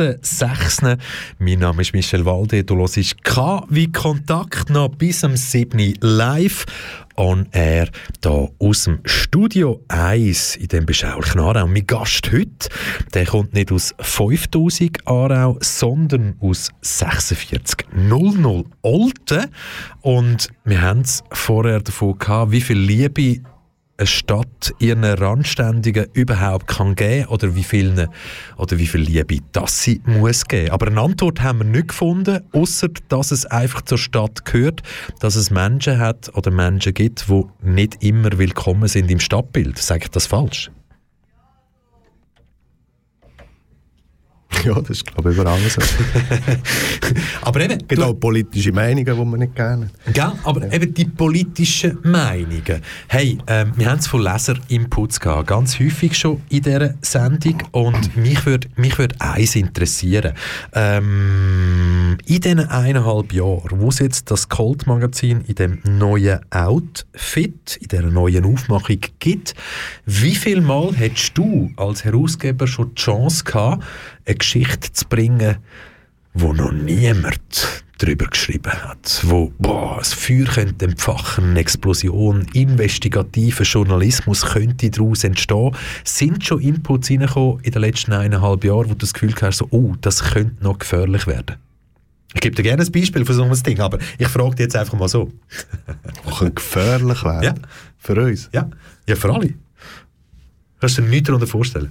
6. Mein Name ist Michel Walde. Du hörst K wie Kontakt noch bis am 7. live on air hier aus dem Studio 1 in dem beschaulichen Aarau. Mein Gast heute, der kommt nicht aus 5000 Aarau, sondern aus 4600 Olten. Und wir haben es vorher davon gehabt, wie viel Liebe eine Stadt ihren Randständigen überhaupt kann geben oder wie viel oder wie viel Liebe das sie muss geben. Aber eine Antwort haben wir nicht gefunden, außer dass es einfach zur Stadt gehört, dass es Menschen hat oder Menschen gibt, die nicht immer willkommen sind im Stadtbild. Sage ich das falsch? Ja, das ist, glaube ich, überall so. aber eben... Es gibt auch politische Meinungen, die man nicht gerne Gell? Aber ja. eben die politischen Meinungen. Hey, ähm, wir haben es von Leserinputs gehabt, ganz häufig schon in dieser Sendung. Und mich würde mich würd eins interessieren. Ähm, in diesen eineinhalb Jahren, wo es jetzt das Cold-Magazin in dem neuen Outfit, in dieser neuen Aufmachung gibt, wie viel Mal hättest du als Herausgeber schon die Chance gehabt, eine Geschichte zu bringen, wo noch niemand darüber geschrieben hat, wo boah, das Feuer könnte entfachen, eine Explosion, investigativer Journalismus könnte daraus entstehen. Sind schon Inputs reingekommen in den letzten eineinhalb Jahren, wo du das Gefühl hast, so, oh, das könnte noch gefährlich werden? Ich gebe dir gerne ein Beispiel für so ein Ding, aber ich frage dich jetzt einfach mal so. Was könnte gefährlich werden? Ja. Für uns? Ja, ja für alle. Kannst du dir nichts darunter vorstellen?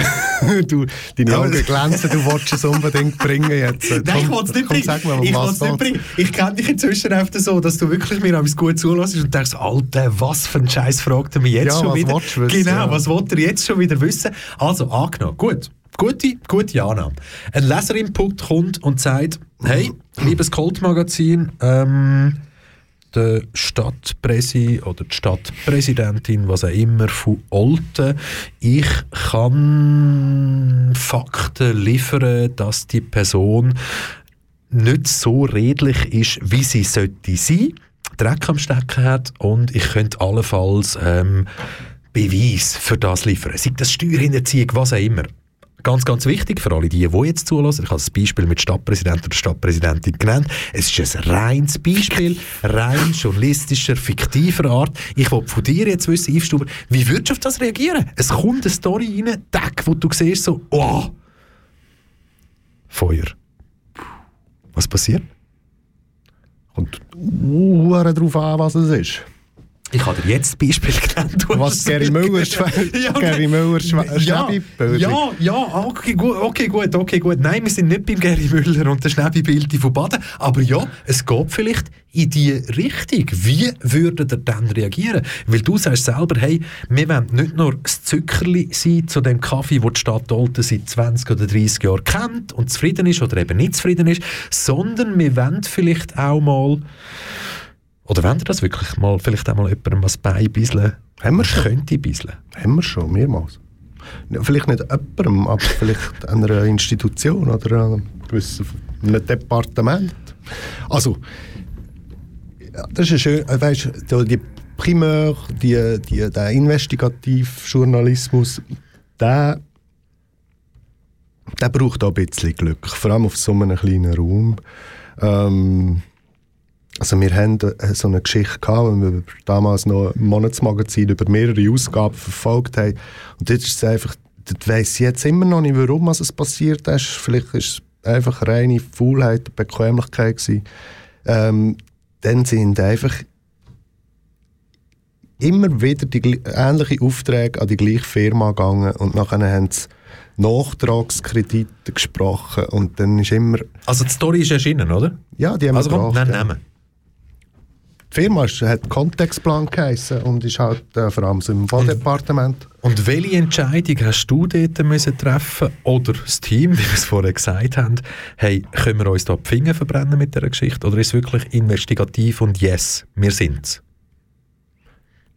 du, deine Ja, Augen glänzen, du wolltest es unbedingt bringen jetzt. Nein, ich wollte es nicht komm, bringen. Sag mal, ich was nicht bringen. Ich kenne dich inzwischen einfach so, dass du wirklich mir etwas gut zulässt und denkst, Alter, was für ein Scheiß fragt er mich jetzt Ja, schon wieder? wissen, genau, ja. was wollt er jetzt schon wieder wissen? Also, angenommen, gut. Gute, gute Annahme. Ein Leserinput kommt und sagt, hey, liebes Colt-Magazin, ähm, der Stadtpräsi oder die Stadtpräsidentin, was auch immer, von Olten. Ich kann Fakten liefern, dass die Person nicht so redlich ist, wie sie sollte sein, Dreck am Stecken hat und ich könnte allenfalls ähm, Beweis für das liefern. Sei das Steuerhinterziehung, was auch immer. Ganz, ganz wichtig für alle die, die jetzt zulassen. Ich habe das Beispiel mit Stadtpräsident oder Stadtpräsidentin genannt. Es ist ein reines Beispiel, rein journalistischer, fiktiver Art. Ich will von dir jetzt wissen, Yves Stuber, wie würdest du auf das reagieren? Es kommt eine Story rein, Tag, wo du siehst so, oh, Feuer. Was passiert? Kommt uh, darauf an, was es ist. Ich habe dir jetzt das Beispiel genannt. Was Gary Müller. Schwe- Gary Müller, ja, ja, ja, okay gut, okay, gut, okay, gut. Nein, wir sind nicht beim Gary Müller und der Schneebi-Bildi von Baden, aber ja, es geht vielleicht in die Richtung. Wie würdet ihr dann reagieren? Weil du sagst selber, hey, wir wollen nicht nur das Zückerli sein zu dem Kaffee, wo die Stadt Olten seit 20 oder 30 Jahren kennt und zufrieden ist oder eben nicht zufrieden ist, sondern wir wollen vielleicht auch mal oder wollt ihr das wirklich mal, vielleicht auch mal jemandem was beibisseln? Haben wir schon. Könnte bisseln. Haben wir schon, mehrmals. Vielleicht nicht jemandem, aber vielleicht einer Institution oder einem gewissen einem Departement. Also, das ist schön, äh, weißt, du, die Primär, die, die, der Investigativjournalismus, der, der braucht auch ein bisschen Glück, vor allem auf so einem kleinen Raum. Ähm, also wir haben äh, so eine Geschichte gehabt, wenn wir damals noch ein Monatsmagazin über mehrere Ausgaben verfolgt haben. Und dort ist es einfach, dort weiss ich jetzt immer noch nicht, warum es passiert ist. Vielleicht ist es einfach reine Faulheit, Bequemlichkeit gewesen. Ähm, dann sind einfach immer wieder die gl- ähnliche Aufträge an die gleiche Firma gegangen und nachher haben sie Nachtragskredite gesprochen und dann ist immer... Also die Story ist erschienen, oder? Ja, die haben Also wir komm, gebracht, nein, ja. nehmen. Die Firma ist, hat Kontextplan geheissen und ist halt äh, vor allem im Baudepartement. Und welche Entscheidung hast du dort müssen treffen oder das Team, wie wir es vorher gesagt haben, hey, können wir uns da die Finger verbrennen mit dieser Geschichte oder ist es wirklich investigativ und yes, wir sind's?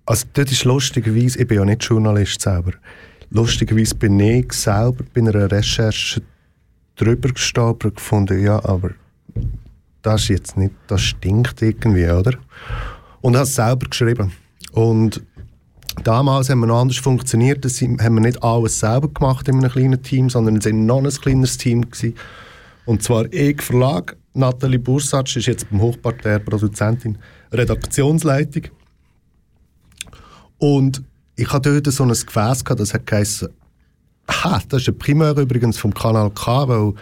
Also dort ist lustigerweise, ich bin ja nicht Journalist selber, lustigerweise bin ich selber bei einer Recherche drüber gestolpert und gefunden, ja, aber das ist jetzt nicht, das stinkt irgendwie, oder? Und habe es selber geschrieben. Und damals haben wir noch anders funktioniert, das haben wir nicht alles selber gemacht in einem kleinen Team, sondern es war noch ein kleines Team. Gewesen. Und zwar ich Verlag, Nathalie Bursatsch ist jetzt beim Hochparterre Produzentin, Redaktionsleitung. Und ich hatte dort so ein Gefäß, das hat geheißen, aha, das ist ein Primär übrigens vom Kanal K, weil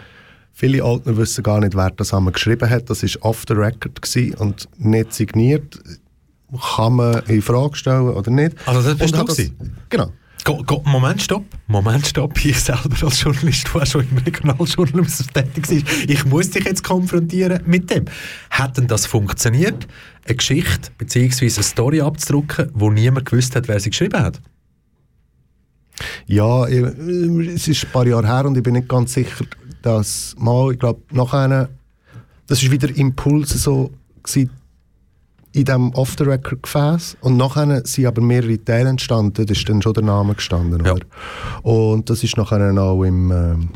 viele Altner wissen gar nicht, wer das einmal geschrieben hat. Das war off the record und nicht signiert. Kann man in Frage stellen oder nicht. Also das bist Und du das-? Genau. Go, go, Moment, stopp. Moment, stopp. Ich selber als Journalist, der auch schon im Regionaljournalismus tätig war, ich muss dich jetzt konfrontieren mit dem. Hat denn das funktioniert, eine Geschichte bzw. eine Story abzudrucken, wo niemand gewusst hat, wer sie geschrieben hat? Ja, ich, es ist ein paar Jahre her und ich bin nicht ganz sicher, dass mal, ich glaube, nachher, das ist wieder Impuls so gewesen, in diesem Off-the-Record-Gefäß und nachher sind aber mehrere Teile entstanden, da ist dann schon der Name gestanden. Oder? Und das ist nachher auch im, ähm,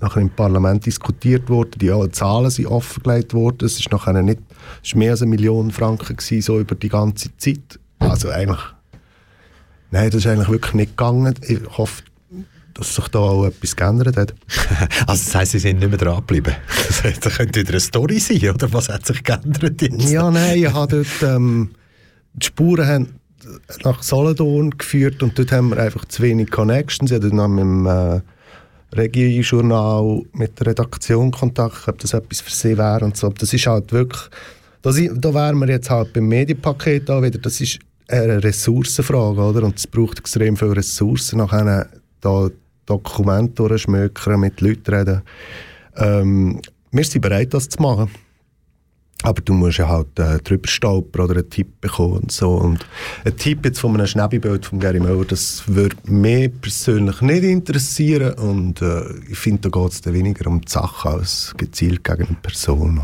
nachher im Parlament diskutiert worden, die Zahlen sind offengelegt worden, es ist nachher nicht, es ist mehr als eine Million Franken gewesen, so über die ganze Zeit. Also eigentlich Nein, das ist eigentlich wirklich nicht gegangen. Ich hoffe, dass sich da auch etwas geändert hat. also das heisst, Sie sind nicht mehr dran geblieben? Das könnte wieder eine Story sein, oder? Was hat sich geändert jetzt? Ja, nein, ich habe dort... Ähm, die Spuren haben nach Solothurn geführt und dort haben wir einfach zu wenig Connections. Ich hatte dann mit dem äh, Regie-Journal mit der Redaktion Kontakt, ob das etwas für sie wäre und so. Das ist halt wirklich... Das, da wären wir jetzt halt beim Medienpaket auch wieder. Das ist eine Ressourcenfrage, oder? Und es braucht extrem viele Ressourcen, nachher da Dokumente durchschmökern, mit Leuten reden. Ähm, wir sind bereit, das zu machen. Aber du musst ja halt äh, drüber stolpern oder einen Tipp bekommen und so. Und ein Tipp jetzt von einem Schnäppibild von Gary Möller, das würde mich persönlich nicht interessieren. Und äh, ich finde, da geht es weniger um die Sache als gezielt gegen eine Person.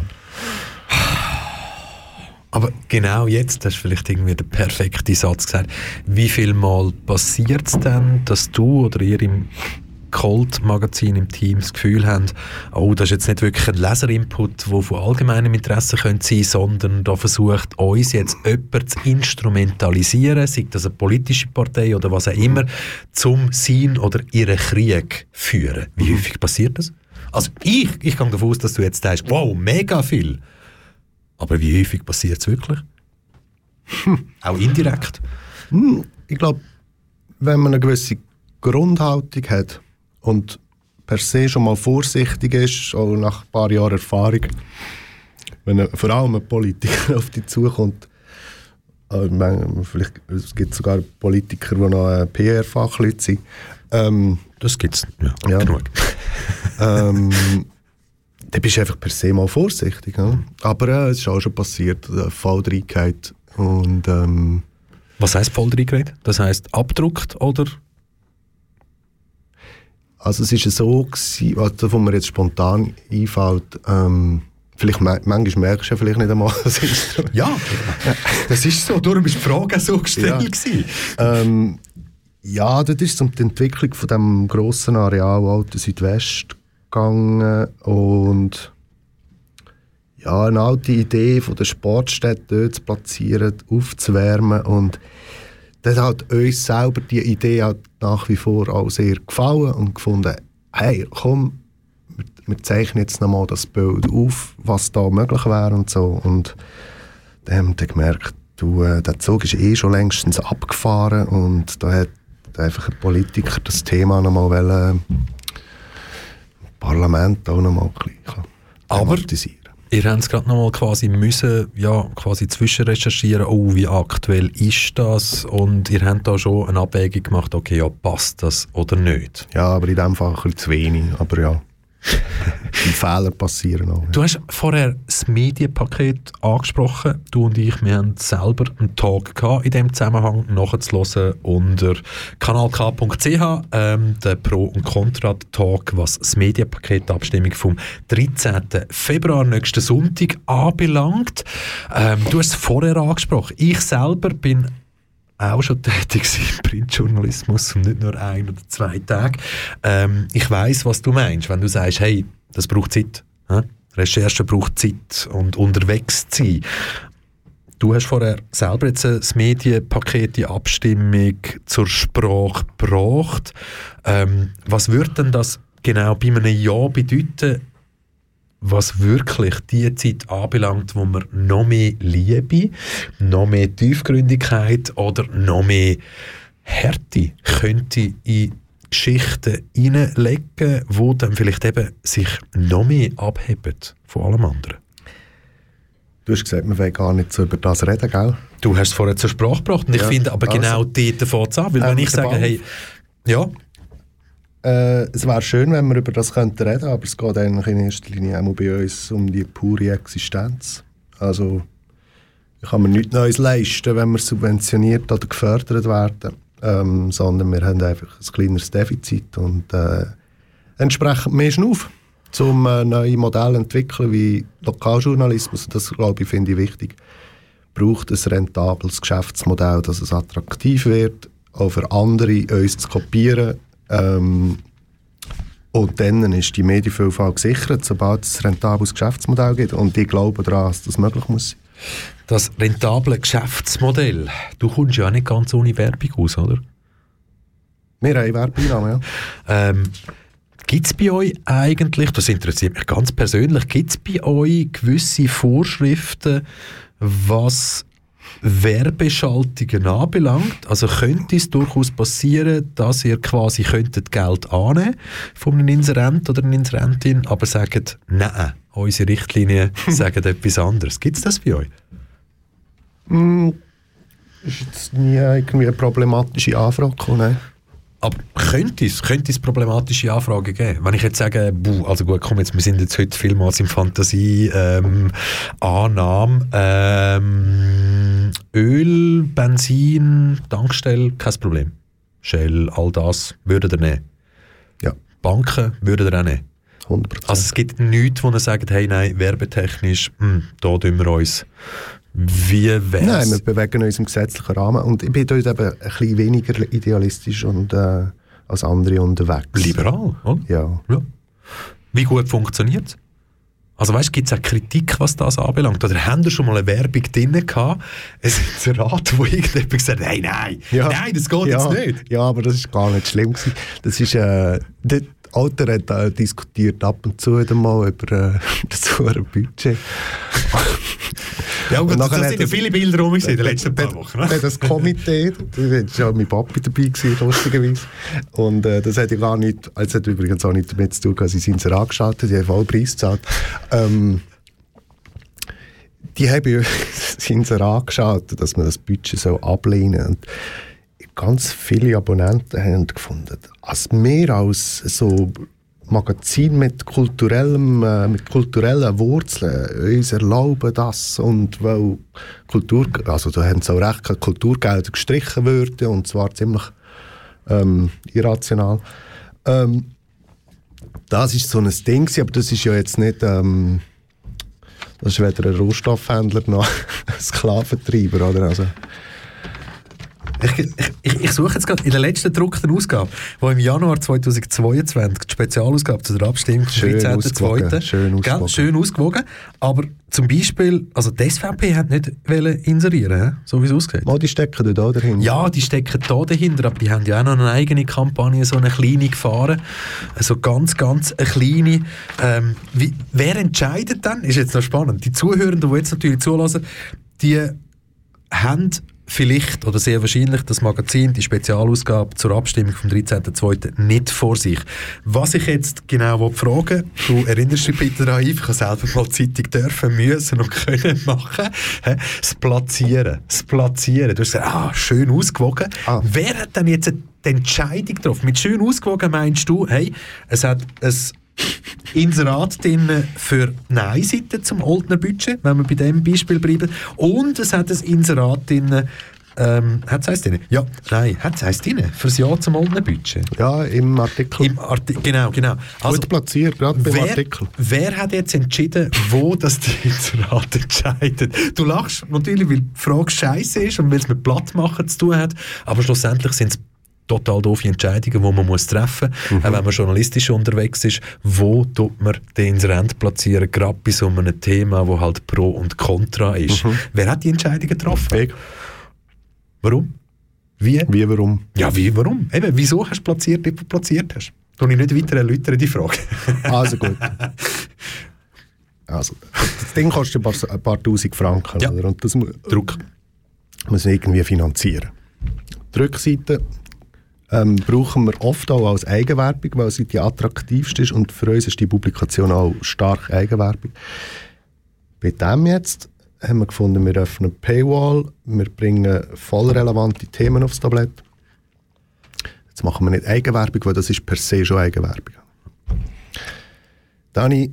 Aber genau jetzt, das ist vielleicht irgendwie der perfekte Satz gesagt, wie viel Mal passiert es denn, dass du oder ihr im Cold-Magazin im Team das Gefühl haben, oh, das ist jetzt nicht wirklich ein Leserinput, der von allgemeinem Interesse könnte sein sondern da versucht uns jetzt jemand zu instrumentalisieren, sei das eine politische Partei oder was auch immer, zum sein oder ihren Krieg führen. Wie häufig passiert das? Also ich, ich gehe davon aus, dass du jetzt denkst, wow, mega viel. Aber wie häufig passiert es wirklich? Hm. Auch indirekt? Hm, ich glaube, wenn man eine gewisse Grundhaltung hat und per se schon mal vorsichtig ist, auch nach ein paar Jahren Erfahrung, wenn er, vor allem ein Politiker auf dich zukommt, äh, vielleicht es gibt sogar Politiker, die noch PR-Fachleute sind. Ähm, das gibt es, ja, ja. genug. ähm, dann bist du einfach per se mal vorsichtig. Ja? Aber äh, es ist auch schon passiert, äh, Falldreigkeit und ähm, Was heisst Falldreigkeit? Das heisst abdruckt oder? Also es ist so gewesen, also, wo mir jetzt spontan einfällt, ähm, Vielleicht, manchmal merkst du ja vielleicht nicht einmal das Instrument. Ja, das ist so. Darum war die Frage so gestellt. Ja, ähm, ja das ist um die Entwicklung von dem grossen Areal Alten Südwest gegangen und ja, eine alte Idee von der Sportstätte dort zu platzieren, aufzuwärmen und das hat uns selber die Idee hat nach wie vor auch sehr gefallen und gefunden, hey, komm, wir zeichnen jetzt nochmal das Bild auf, was da möglich wäre und so und dann haben wir gemerkt, du, äh, der Zug ist eh schon längstens abgefahren und da hat einfach ein Politiker das Thema nochmal wollen, Parlament auch nochmal ein Aber ihr habt es gerade nochmal quasi müssen, ja, quasi zwischenrecherchieren, oh, wie aktuell ist das? Und ihr habt da schon eine Abwägung gemacht, okay, ja, passt das oder nicht? Ja, aber in dem Fall ein bisschen zu wenig, aber ja. Die Fehler passieren auch. Du hast vorher das Medienpaket angesprochen. Du und ich, wir haben selber einen Talk gehabt in diesem Zusammenhang nachzuhören unter kanalk.ch, ähm, der Pro- und Contra-Talk, was das Medienpaket, Abstimmung vom 13. Februar, nächsten Sonntag, anbelangt. Ähm, du hast es vorher angesprochen. Ich selber bin auch schon tätig im Printjournalismus und nicht nur ein oder zwei Tage. Ähm, ich weiß, was du meinst, wenn du sagst, hey, das braucht Zeit. He? Recherche braucht Zeit und unterwegs sein. Du hast vorher selber jetzt das Medienpaket, die Abstimmung zur Sprache gebracht. Ähm, was würde denn das genau bei einem Ja bedeuten, was wirklich die Zeit anbelangt, wo man noch mehr Liebe, noch mehr Tiefgründigkeit oder noch mehr Härte könnte in Geschichten hineinlegen, wo dann vielleicht eben sich noch mehr abheben von allem anderen. Du hast gesagt, wir wollen gar nicht so über das reden, gell? Du hast es vorher zur Sprache gebracht und ich finde aber also, genau dort fängt es an, weil ähm, wenn ich sage, hey, ja, äh, es wäre schön, wenn wir über das könnten reden, aber es geht eigentlich in erster Linie auch bei uns um die pure Existenz. Also ich kann mir nichts Neues leisten, wenn wir subventioniert oder gefördert werden, ähm, sondern wir haben einfach ein kleineres Defizit und äh, entsprechend mehr auf, um äh, neue Modelle zu entwickeln wie Lokaljournalismus. Das glaube ich finde ich wichtig. Braucht ein rentables Geschäftsmodell, dass es attraktiv wird, auch für andere uns zu kopieren ähm, und dann ist die Medienvielfalt gesichert, sobald es ein rentables Geschäftsmodell gibt. Und ich glaube daran, dass das möglich muss sein. Das rentable Geschäftsmodell, du kommst ja auch nicht ganz ohne Werbung aus, oder? Wir haben Werbeeinnahmen, ja. Ähm, Gibt es bei euch eigentlich, das interessiert mich ganz persönlich, gibt es bei euch gewisse Vorschriften, was Werbeschaltungen anbelangt? Also könnte es durchaus passieren, dass ihr quasi könntet Geld annehmen von einem Inserent oder einer Inserentin, aber sagt, nein, unsere Richtlinien sagen etwas anderes. Gibt es das bei euch? Mm, ist jetzt nie irgendwie eine problematische Anfrage gekommen. Aber könnte es, könnte es problematische Anfragen geben? Wenn ich jetzt sage, buh, also gut, komm, jetzt, wir sind jetzt heute vielmals in Fantasie, ähm, ähm, Öl, Benzin, Tankstelle, kein Problem. Shell, all das, würden ihr nehmen? Ja. Banken würden ihr auch nehmen? 100%. Also es gibt nichts, wo ihr sagt, hey, nein, werbetechnisch, mh, hm, da tun wir uns wie wär's? Nein, wir bewegen uns im gesetzlichen Rahmen und ich bin dort eben ein bisschen weniger idealistisch und, äh, als andere unterwegs. Liberal, oder? Ja. ja. Wie gut funktioniert es? Also weißt, gibt es auch Kritik, was das anbelangt? Oder haben wir schon mal eine Werbung drin gehabt, ein Inserat, wo irgendjemand gesagt hat, hey, nein, ja. nein, das geht ja. jetzt nicht. Ja, aber das ist gar nicht schlimm gewesen. Das ist, äh, Alter hat äh, diskutiert ab und zu wieder mal über äh, das hohe Budget. ja, gut, das, das sind ja viele Bilder rum in den letzten paar Wochen. Ne? Das Komitee, da war ja mein Papi dabei, gewesen, lustigerweise. Und äh, das hat ja gar nicht, es hat übrigens auch nicht damit zu tun, dass sie es ins angeschaltet die haben voll Preis gezahlt. Ähm, die haben das Inserat angeschaltet, dass man das Budget so ablehnen soll ganz viele Abonnenten haben gefunden, als wir als so Magazin mit kulturellem, äh, mit kulturellen Wurzeln uns erlauben das und weil Kultur, also da haben sie auch recht, Kulturgelder gestrichen würden und zwar ziemlich ähm, irrational. Ähm, das ist so ein Ding, aber das ist ja jetzt nicht, ähm, das ist weder ein Rohstoffhändler noch ein Sklaventreiber, oder? Also, ich, ich, ich, suche jetzt gerade in der letzten gedruckten Ausgabe, die im Januar 2022, die Spezialausgabe zu der Abstimmung vom 13.2. Schön ausgewogen. Schön ausgewogen. Aber zum Beispiel, also die SVP hat nicht inserieren, so wie es aussieht. Oh, die stecken da dahinter. Ja, die stecken da dahinter, aber die haben ja auch noch eine eigene Kampagne, so eine kleine gefahren. Also ganz, ganz eine kleine. Ähm, wie, wer entscheidet dann? Ist jetzt noch spannend. Die Zuhörenden, die jetzt natürlich zulassen, die haben vielleicht oder sehr wahrscheinlich das Magazin, die Spezialausgabe zur Abstimmung vom 13.02. nicht vor sich. Was ich jetzt genau frage, du erinnerst dich bitte daran, ich habe selber mal Zeitung dürfen, müssen und können machen, das Platzieren, das Platzieren. Du hast gesagt, ah, schön ausgewogen. Ah. Wer hat denn jetzt die Entscheidung getroffen? Mit schön ausgewogen meinst du, hey, es hat ein Inserat drin für Nein-Seite zum Oldner Budget, wenn wir bei dem Beispiel bleiben. Und es hat ein Inserat drin, ähm, hat es drin? Ja, nein, hat es heißt drin, fürs Ja zum Oldner Budget. Ja, im Artikel. Im Arti genau, genau. Also, Gut platziert, gerade beim wer, Artikel. Wer hat jetzt entschieden, wo das die Inserat entscheidet? Du lachst natürlich, weil die Frage scheiße ist und weil es mit Plattmachen zu tun hat, aber schlussendlich sind es total doofe Entscheidungen, die man muss treffen muss, mhm. auch wenn man journalistisch unterwegs ist. Wo tut man den ins Rent platzieren, gerade bei so einem Thema, wo halt Pro und Contra ist. Mhm. Wer hat die Entscheidung getroffen? Ich. Warum? Wie? Wie, warum? Ja, wie, warum? Eben, wieso hast du platziert, wie du platziert hast? Tue ich nicht weiter erläutern, die Frage. also gut. Also, das Ding kostet ein paar, ein paar tausend Franken, ja. oder? Und das Druck. muss man irgendwie finanzieren. Die Rückseite ähm, brauchen wir oft auch als Eigenwerbung, weil sie die attraktivste ist und für uns ist die Publikation auch stark Eigenwerbung. Bei dem jetzt haben wir gefunden, wir öffnen Paywall, wir bringen voll relevante Themen aufs Tablett. Jetzt machen wir nicht Eigenwerbung, weil das ist per se schon Eigenwerbung. Dann habe ich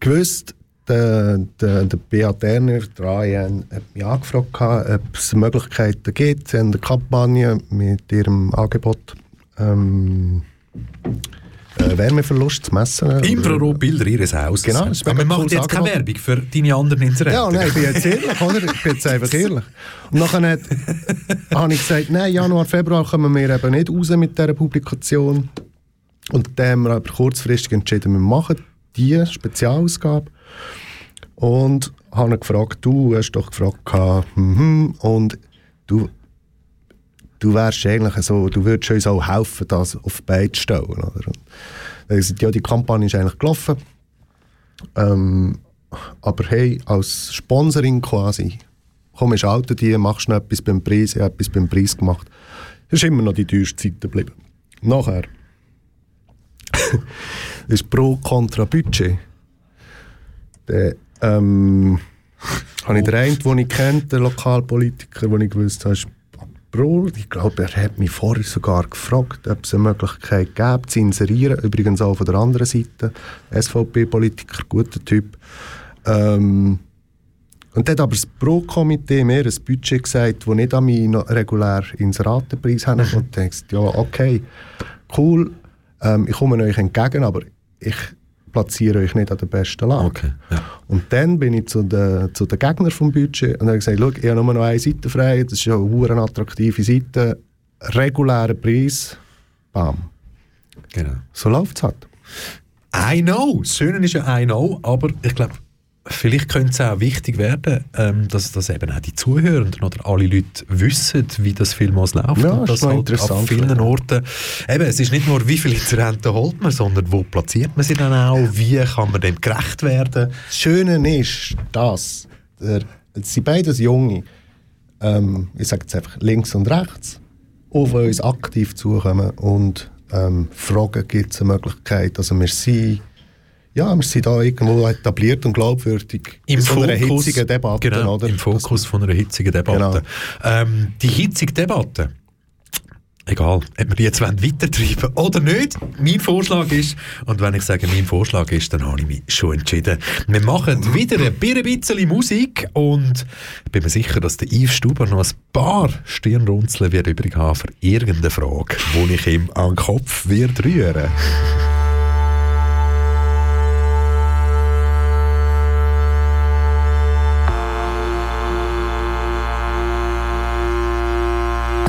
gewusst, der, der, der Beat Erner, der AEN, hat mich angefragt, ob es Möglichkeiten gibt. Sie haben eine Kampagne mit ihrem Angebot ähm, äh, Wärmeverlust zu messen. Infrarotbilder ihres Hauses. Genau. Aber man macht jetzt keine Werbung für deine anderen Inserate. Ja, nein, ich bin jetzt ehrlich, oder? Ich bin jetzt einfach ehrlich. Und nachher habe ich gesagt, nein, Januar, Februar kommen wir eben nicht raus mit dieser Publikation. Und dann haben wir aber kurzfristig entschieden, wir machen diese Spezialausgabe. Und habe gefragt, du hast doch gefragt, -hmm, und du, du wärst eigentlich so, du würdest uns auch helfen, das auf die Beine zu stellen. Oder? Und dann ja, die Kampagne ist eigentlich gelaufen. Ähm, aber hey, als Sponsoring quasi, komm, ich schalte die, machst noch etwas beim Preis, ich habe etwas beim Preis gemacht. Das ist immer noch die teuerste Zeit geblieben. Nachher ist pro kontra Budget. Der, ähm, habe ich den einen, den ich kenne, den Lokalpolitiker, den ich gewusst habe, Pro. Ich glaube, er hat mich vorher sogar gefragt, ob es eine Möglichkeit gäbe, zu inserieren. Übrigens auch von der anderen Seite. SVP-Politiker, guter Typ. Ähm, und dann hat aber das Pro-Komitee mir ein Budget gesagt, das nicht an mich regulär ins Ratenpreis haben. Und denkst, ja, okay, cool, ähm, ich komme euch entgegen, aber ich platziere euch nicht an der besten Lage. Okay, ja. Und dann bin ich zu den, zu den Gegnern vom Budget und habe gesagt, schau, ich habe nur noch eine Seite frei, das ist ja eine attraktive Seite, regulärer Preis, bam. Genau. So läuft es halt. I know. Das Schöne ist ja I know, aber ich glaube, vielleicht könnte es auch wichtig werden, ähm, dass, dass eben auch die Zuhörenden oder alle Leute wissen, wie das vielmals läuft. Ja, und das halt an interessant, vielen ja. Orten, eben, es ist nicht nur, wie viele Inzidenten holt man, sondern wo platziert man sie dann auch, wie kann man dem gerecht werden. Das Schöne ist, dass der, sind beides Junge, ähm, ich sage jetzt einfach links und rechts, auf uns aktiv zukommen und ähm, fragen, gibt es eine Möglichkeit, also wir sind ja, wir sind da irgendwo etabliert und glaubwürdig Im in so einer Fokus, hitzigen Debatte. genau, oder? im Fokus von einer hitzigen Debatte. Ähm, die hitzige Debatte, egal, ob wir die jetzt weitertreiben oder nicht, mein Vorschlag ist, und wenn ich sage, mein Vorschlag ist, dann habe ich mich schon entschieden. Wir machen wieder ein bisschen Musik und ich bin mir sicher, dass der Yves Stuber noch ein paar Stirnrunzeln wird übrig haben für irgendeine Frage, die ich ihm an den Kopf wird rühren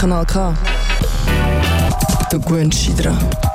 Kanal K. Du gewöhnst dich.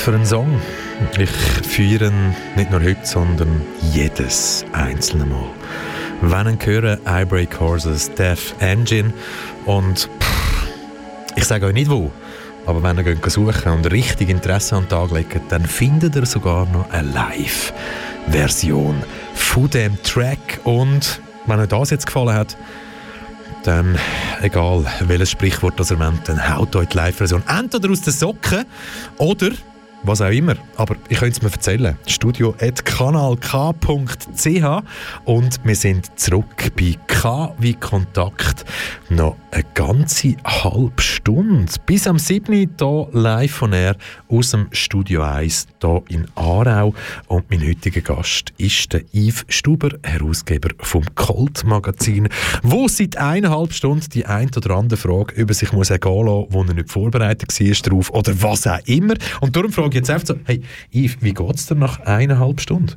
Für ein Song. Ich feiere ihn nicht nur heute, sondern jedes einzelne Mal. Wenn ich höre I Break Horses, Death Engine und pff, ich sage euch nicht wo, aber wenn ihr geht suchen und richtig Interesse an den Tag legt, dann findet ihr sogar noch eine Live-Version von dem Track und wenn euch das jetzt gefallen hat, dann, egal welches Sprichwort das ihr meint, dann haut euch die Live-Version entweder aus den Socken oder was auch immer. Aber ich könnte es mir erzählen. studio.kanalk.ch und wir sind zurück bei K wie Kontakt. Noch eine ganze halbe Stunde. Bis am 7. hier live von Air aus dem Studio 1 hier in Aarau. Und mein heutiger Gast ist der Yves Stuber, Herausgeber vom Colt Magazin, wo seit eineinhalb Stunden die ein oder andere Frage über sich muss ergehen wo er nicht vorbereitet war drauf oder was auch immer. Und darum frage ich jetzt einfach so, hey Yves, wie geht es dir nach eineinhalb Stunden?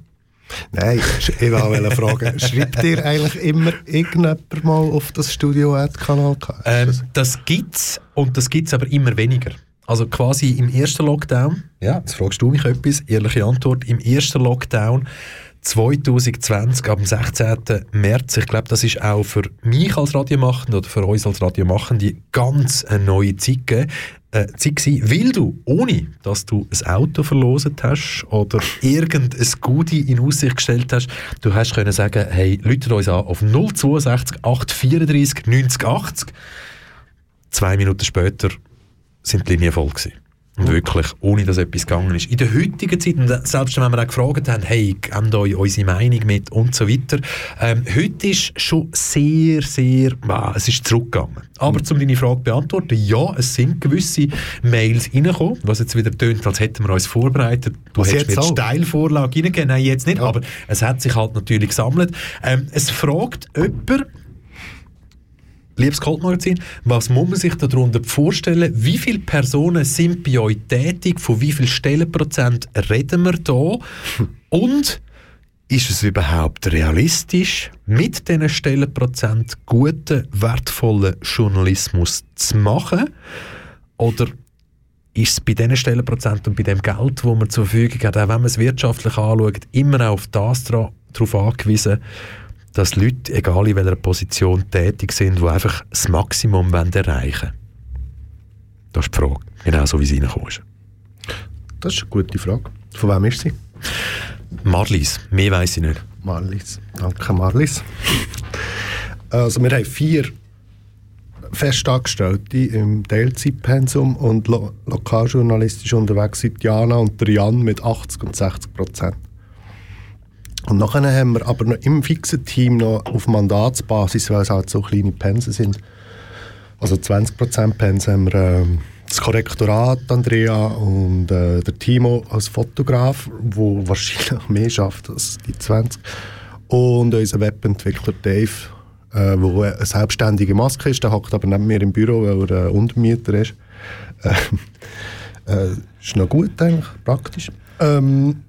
Nein, ich wollte fragen, schreibt ihr eigentlich immer irgendjemand mal auf das Studio-Kanal? Ähm, das gibt es und das gibt es aber immer weniger. Also quasi im ersten Lockdown, ja, jetzt fragst du mich etwas, ehrliche Antwort, im ersten Lockdown 2020, am 16. März, ich glaube, das ist auch für mich als Radiomachende oder für uns als Radiomachende ganz eine neue Zeit gegeben. Äh, Zeit gewesen, weil du, ohne dass du ein Auto verloset hast oder irgendein Goodie in Aussicht gestellt hast, du hast können sagen, hey, läutet uns an auf 062 834 90 80. Zwei Minuten später sind die Linien voll gewesen. Wirklich, ohne dass etwas gegangen ist. In der heutigen Zeit, und selbst wenn wir auch gefragt haben, hey, gebt euch unsere Meinung mit und so weiter, ähm, heute ist schon sehr, sehr, ah, es ist zurückgegangen. Aber mhm. um deine Frage zu beantworten, ja, es sind gewisse Mails reingekommen, was jetzt wieder tönt, als hätten wir uns vorbereitet. Du was hättest mir Steilvorlage reingegeben, nein, jetzt nicht, ja. aber es hat sich halt natürlich gesammelt. Ähm, es fragt jemand, Liebes Kultmagazin, was muss man sich darunter vorstellen? Wie viele Personen sind bei euch tätig? Von wie viel Stellenprozent reden wir da? Und ist es überhaupt realistisch, mit diesen Stellenprozent guten, wertvollen Journalismus zu machen? Oder ist es bei diesen Stellenprozenten und bei dem Geld, das man zur Verfügung hat, auch wenn man es wirtschaftlich anschaut, immer auf das darauf angewiesen, dass Leute, egal in welcher Position tätig sind, die einfach das Maximum erreichen wollen? Das ist die Frage, genau so wie sie reingekommen ist. Das ist eine gute Frage. Von wem ist sie? Marlies, mehr weiß ich nicht. Marlies, danke Marlies. also wir haben vier Festangestellte im Teilzeitpensum und lo lokaljournalistisch unterwegs sind Jana und der Jan mit 80 und 60 Prozent. Und nachher haben wir aber noch im fixen Team noch auf Mandatsbasis, weil es halt so kleine Pensen sind, also 20% Pensen haben wir äh, das Korrektorat Andrea und äh, der Timo als Fotograf, wo wahrscheinlich mehr schafft als die 20 und unser Webentwickler Dave, äh, wo eine selbstständige Maske ist, der hockt aber neben mir im Büro, weil er äh, Untermieter ist. Äh, äh, ist noch gut eigentlich, praktisch. Ähm,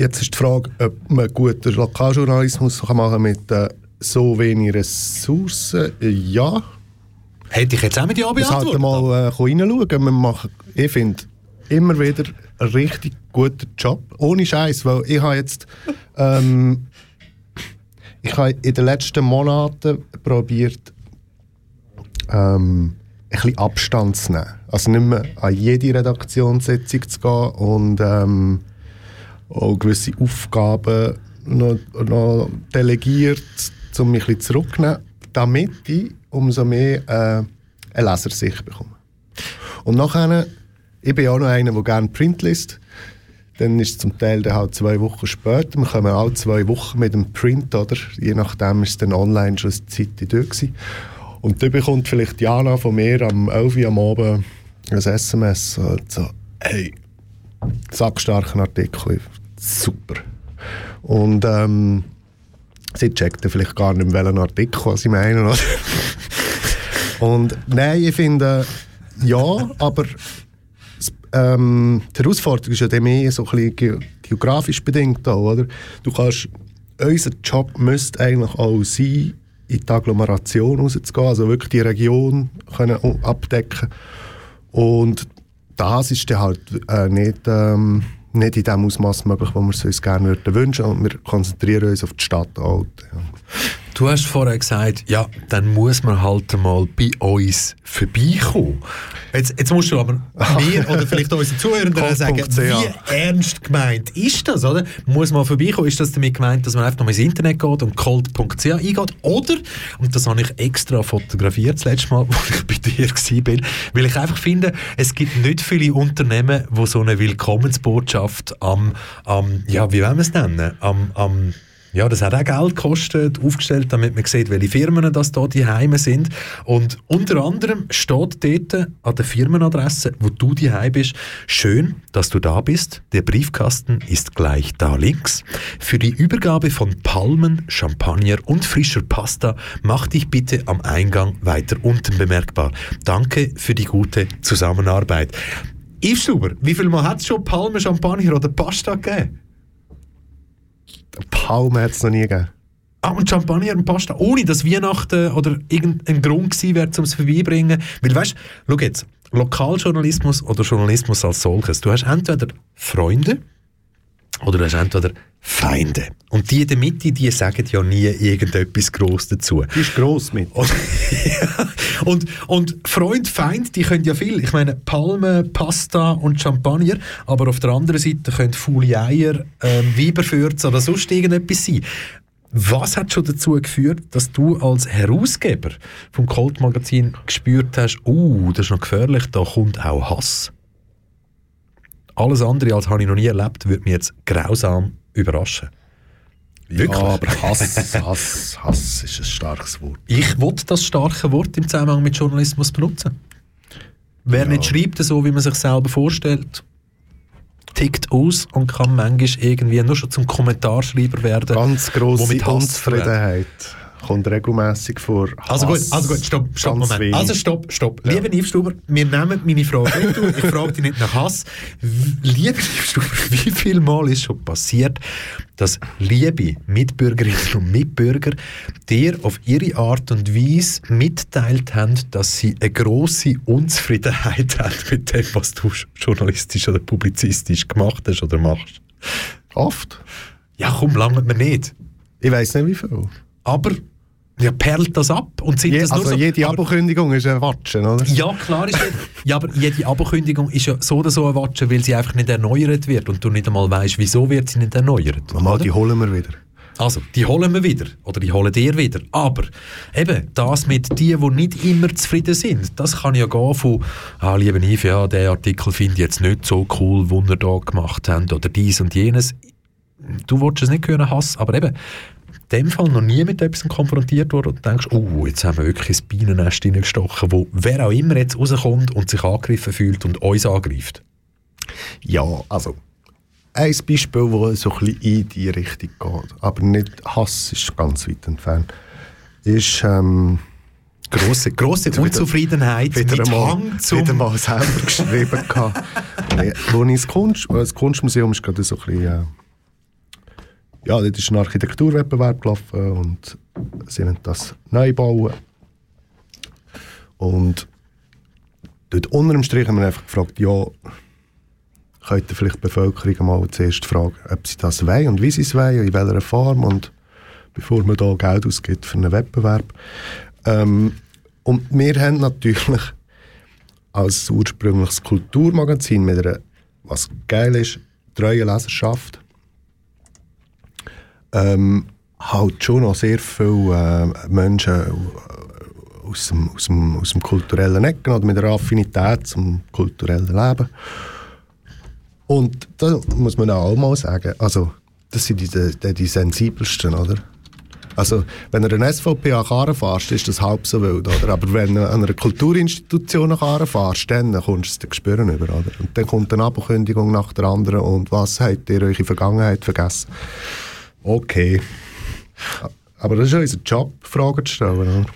Jetzt ist die Frage, ob man guten Lokaljournalismus machen kann mit äh, so wenig Ressourcen. Ja. Hätte ich jetzt auch mit Ja beantwortet. Ich halt mal äh, reinschauen. Wir machen, ich finde, immer wieder einen richtig guten Job. Ohne Scheiß, weil ich habe jetzt ähm, ich habe in den letzten Monaten probiert, ähm, ein bisschen Abstand zu nehmen. Also nicht mehr an jede Redaktionssitzung zu gehen und ähm, auch gewisse Aufgaben noch, noch delegiert, um mich ein bisschen zurückzunehmen, damit ich umso mehr äh, eine Lesersicht bekomme. Und nachher, ich bin auch noch einer, der gerne Print liest. Dann ist es zum Teil dann halt zwei Wochen später. Wir kommen auch zwei Wochen mit dem Print, oder? Je nachdem ist es dann online schon eine Zeit durch. Gewesen. Und dann bekommt vielleicht Jana von mir am 11 Uhr am Abend ein SMS, halt so, hey, sackstarken Artikel, super. Und ähm, sie checkten vielleicht gar nicht, welchen Artikel was ich meine. Oder? Und nein, ich finde, ja, aber ähm, die Herausforderung ist ja dann mehr so ein bisschen ge geografisch bedingt auch, oder? Du kannst, unser Job müsste eigentlich auch sein, in die Agglomeration rauszugehen, also wirklich die Region können abdecken und das ist dann halt äh, nicht, ähm, nicht in dem Ausmaß möglich, wo wir es uns gerne würden wünschen und wir konzentrieren uns auf die Stadt ja. Du hast vorher gesagt, ja, dann muss man halt mal bei uns vorbeikommen. Jetzt, jetzt musst du aber mir oder vielleicht unseren Zuhörern sagen, wie ernst gemeint ist das, oder? Muss man vorbeikommen? Ist das damit gemeint, dass man einfach noch ins Internet geht und cold.ch eingeht? Oder, und das habe ich extra fotografiert das letzte Mal, als ich bei dir war, weil ich einfach finde, es gibt nicht viele Unternehmen, die so eine Willkommensbotschaft am, am ja, wie wollen wir es nennen, am, am ja, das hat auch Geld gekostet, aufgestellt, damit man sieht, welche Firmen das da die Heime sind. Und unter anderem steht dort an der Firmenadresse, wo du die bist, schön, dass du da bist. Der Briefkasten ist gleich da links. Für die Übergabe von Palmen, Champagner und frischer Pasta mach dich bitte am Eingang weiter unten bemerkbar. Danke für die gute Zusammenarbeit. Yves Stuber, wie viel Mal hat es schon Palmen, Champagner oder Pasta gegeben? Palme hat es noch nie gegeben. Ah, und Champagner und Pasta, ohne dass Weihnachten oder irgendein Grund wäre, um es vorbeibringen. Weil weißt, schau jetzt, Lokaljournalismus oder Journalismus als solches, du hast entweder Freunde oder du hast entweder Feinde. Und die in der Mitte, die sagen ja nie irgendetwas gross dazu. Die ist gross mit. Und, und, und Freund, Feind, die können ja viel. Ich meine, Palme, Pasta und Champagner, aber auf der anderen Seite können faule Eier, ähm, Weiberfürze oder sonst irgendetwas sein. Was hat schon dazu geführt, dass du als Herausgeber vom Cold Magazin gespürt hast, uh, das ist noch gefährlich, da kommt auch Hass? Alles andere als habe ich noch nie erlebt, würde mich jetzt grausam überraschen. Wirklich? Ja, aber Hass, Hass, Hass ist ein starkes Wort. Ich wollte das starke Wort im Zusammenhang mit Journalismus benutzen. Wer ja. nicht schreibt, so wie man sich selber vorstellt, tickt aus und kann manchmal irgendwie nur schon zum Kommentarschreiber werden. Ganz grosse Unzufriedenheit kommt regelmäßig vor. Also gut, also gut, stopp, stopp, Moment. Wenig. Also stopp, stopp. Ja. Lieber Stuber, wir nehmen meine Frage nicht Ich frage dich nicht nach Hass. Lieber Stuber, wie viel Mal ist schon passiert, dass liebe Mitbürgerinnen und Mitbürger dir auf ihre Art und Weise mitteilt haben, dass sie eine grosse Unzufriedenheit haben mit dem, was du journalistisch oder publizistisch gemacht hast oder machst? Oft. Ja, komm, lange mir nicht. Ich weiß nicht wie viel. Aber ja, perlt das ab und sind Je, das nur Also so, jede Abokündigung ist ein Watschen, oder? Ja, klar ist jede, ja, aber jede Abokündigung ist ja so oder so ein Watschen, weil sie einfach nicht erneuert wird und du nicht einmal weißt, wieso wird sie nicht erneuert. Mal, die holen wir wieder. Also, die holen wir wieder. Oder die holen dir wieder. Aber eben, das mit die, die nicht immer zufrieden sind, das kann ja gehen von, ah, lieber Yves, ja, den Artikel finde ich jetzt nicht so cool, da gemacht habt, oder dies und jenes. Du willst es nicht hören, Hass, aber eben, dem Fall noch nie mit etwas konfrontiert worden und denkst, oh, jetzt haben wir wirklich ein Bienennest hineingestochen, wo wer auch immer jetzt rauskommt und sich angegriffen fühlt und uns angreift? Ja, also ein Beispiel, das so ein bisschen in die Richtung geht, aber nicht Hass ist ganz weit entfernt, ist ähm, grosse, grosse Unzufriedenheit wieder, wieder mit mal, Hang zum... Wieder mal selber geschrieben gehabt. Wo ich das, Kunst, das Kunstmuseum ist gerade so ein bisschen... Äh, ja, dort ist ein Architekturwettbewerb gelaufen und sie wollen das neu bauen. Und dort unter dem Strich haben wir einfach gefragt, ja, könnte vielleicht die Bevölkerung mal zuerst fragen, ob sie das wollen und wie sie es wollen, in welcher Form und bevor man da Geld ausgibt für einen Wettbewerb. Ähm, und wir haben natürlich als ursprüngliches Kulturmagazin mit einer, was geil ist, treue Leserschaft ähm, halt schon noch sehr viele äh, Menschen aus dem, aus, dem, aus dem kulturellen Ecken oder mit einer Affinität zum kulturellen Leben. Und da muss man auch mal sagen, also das sind die, die, die sensibelsten, oder? Also, wenn du eine SVP an Karren fährst, ist das halb so wild, oder? Aber wenn du an einer Kulturinstitution an Karren fährst, dann kommst du es spüren über, oder? Und dann kommt eine Abkündigung nach der anderen und was habt ihr eure Vergangenheit vergessen? Okay. Aber das ist ja unser Job, Fragen zu stellen, oder?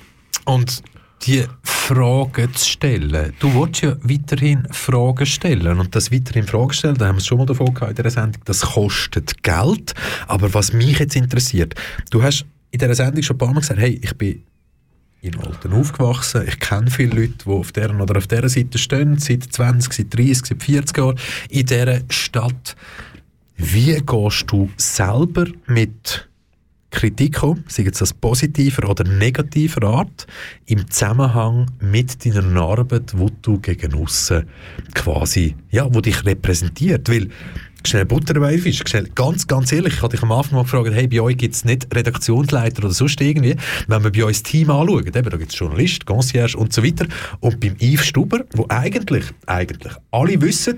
Und die Fragen zu stellen. Du willst ja weiterhin Fragen stellen. Und das weiterhin Fragen stellen, da haben wir es schon mal davon gehabt in dieser Sendung, das kostet Geld. Aber was mich jetzt interessiert, du hast in dieser Sendung schon ein paar Mal gesagt, hey, ich bin in Alten aufgewachsen, ich kenne viele Leute, die auf dieser oder auf dieser Seite stehen, seit 20, seit 30, seit 40 Jahren in dieser Stadt. Wie gehst du selber mit Kritik um, sei es das positiver oder negativer Art, im Zusammenhang mit deiner Arbeit, wo du gegen aussen quasi, ja, wo dich repräsentiert, weil schnell Butter dabei Fisch. Schnell, ganz, ganz ehrlich, ich hatte dich am Anfang mal gefragt, hey, bei euch gibt es nicht Redaktionsleiter oder sonst irgendwie. Wenn wir bei uns das Team anschauen, eben, da gibt es Journalist, Concierge und so weiter. Und beim Yves Stuber, wo eigentlich, eigentlich alle wissen,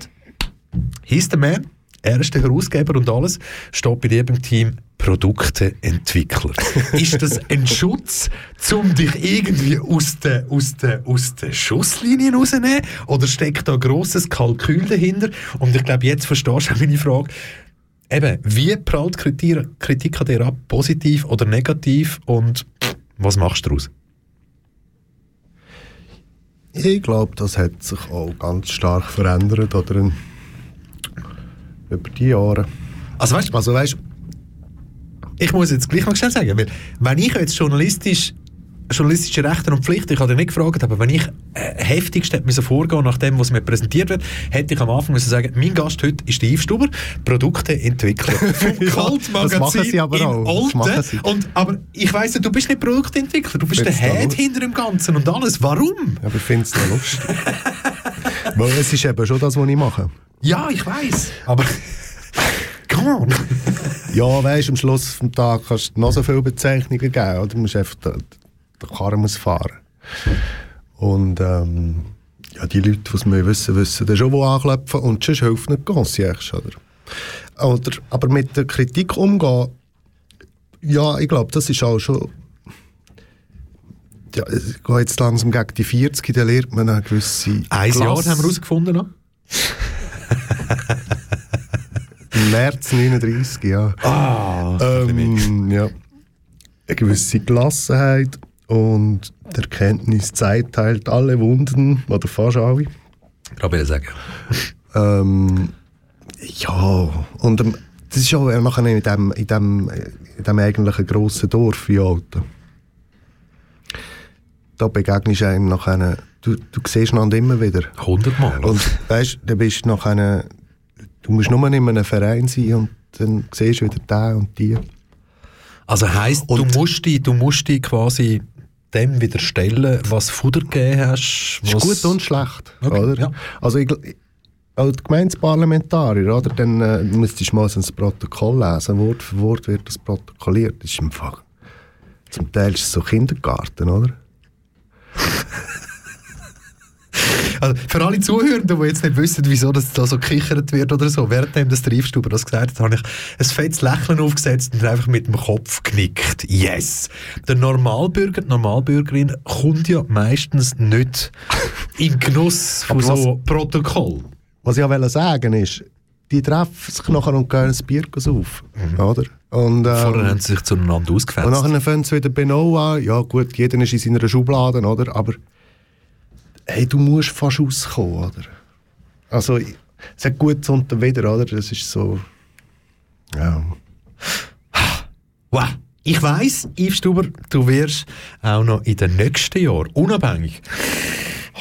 he's the man, er ist der Herausgeber und alles, steht bei dir beim Team Produkteentwickler. ist das ein Schutz, um dich irgendwie aus der, aus der, aus der Schusslinie rauszunehmen? Oder steckt da ein grosses Kalkül dahinter? Und ich glaube, jetzt verstehst du auch meine Frage. Eben, wie prallt Kritik, Kritik an dir ab? Positiv oder negativ? Und was machst du daraus? Ich glaube, das hat sich auch ganz stark verändert oder über die Jahre. Also weißt, also weißt ich muss jetzt gleich noch schnell sagen, weil wenn ich jetzt journalistisch journalistische Rechte und Pflichten, ich habe dich nicht gefragt, aber wenn ich äh, heftigst hätte so vorgehen nach dem, was mir präsentiert wird, hätte ich am Anfang müssen sagen, mein Gast heute ist Yves Stuber, Produkteentwickler vom Kaltmagazin ja, aber in Olten. Und, aber ich weiss ja, du bist nicht Produktentwickler, du bist Find's der Head hinter dem Ganzen und alles. Warum? Aber ich finde es lustig. Weil es ist eben schon das, was ich mache. Ja, ich weiß. Aber come on. ja, weißt, am Schluss des Tages kannst du noch so viele Bezeichnungen geben. Oder? Du musst einfach den, den Karren muss fahren. Und ähm, ja, die Leute, die es mehr wissen, wissen dann schon, wo anklopfen. Und sonst hilft nicht Concierge. Oder? oder? Aber mit der Kritik umgehen, ja, ich glaube, das ist auch schon ja, ich gehe jetzt langsam gegen die 40, da lernt man eine gewisse Ein Jahr haben wir herausgefunden noch. Im März 39, ja. Ah, ähm, ja. Eine gewisse Gelassenheit und die Erkenntnis, Zeit heilt alle Wunden, oder fast alle. Kann ich sagen. Ähm, ja, und ähm, das ist auch nachher in dem, in dem, in dem eigentlichen grossen Dorf wie Alten da begegnest du einem nach einer, du, du siehst einander immer wieder. Hundertmal. Und weißt, du bist nach einer, du musst nur in einem Verein sein und dann siehst du wieder den und die. Also heisst, du musst dich, du musst dich quasi dem widerstellen, was du Futter gegeben hast. Was... Ist gut und schlecht, okay, oder? Ja. Also ich, als Gemeindeparlamentarier, oder, dann äh, müsstest du mal so ein Protokoll lesen. Wort für Wort wird das protokolliert. Das ist im Fall, zum Teil ist es so Kindergarten, oder? Also für alle Zuhörenden, die jetzt nicht wissen, wieso das da so gekichert wird oder so, währenddem das der das gesagt hat, habe ich ein fettes Lächeln aufgesetzt und einfach mit dem Kopf genickt. Yes! Der Normalbürger, die Normalbürgerin kommt ja meistens nicht in Genuss von so Protokoll. Was ich auch sagen ist, die treffen sich nachher und gehen ein Bier auf. Mhm. Oder? Und, ähm, Vorher haben sie sich zueinander ausgefetzt. Und nachher fangen sie wieder Benno an. Ja gut, jeder ist in seiner Schublade, oder? Aber hey, du musst fast rauskommen, oder? Also, es hat gut und wieder, oder? Das ist so... Ja. Wow. Ich weiss, Yves Stuber, du wirst auch noch in den nächsten Jahren unabhängig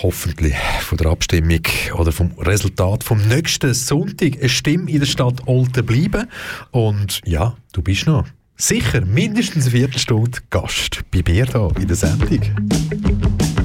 hoffentlich von der Abstimmung oder vom Resultat vom nächsten Sonntag eine Stimme in der Stadt Olten bleiben. Und ja, du bist noch sicher mindestens eine Viertelstunde Gast bei mir hier in der Sendung.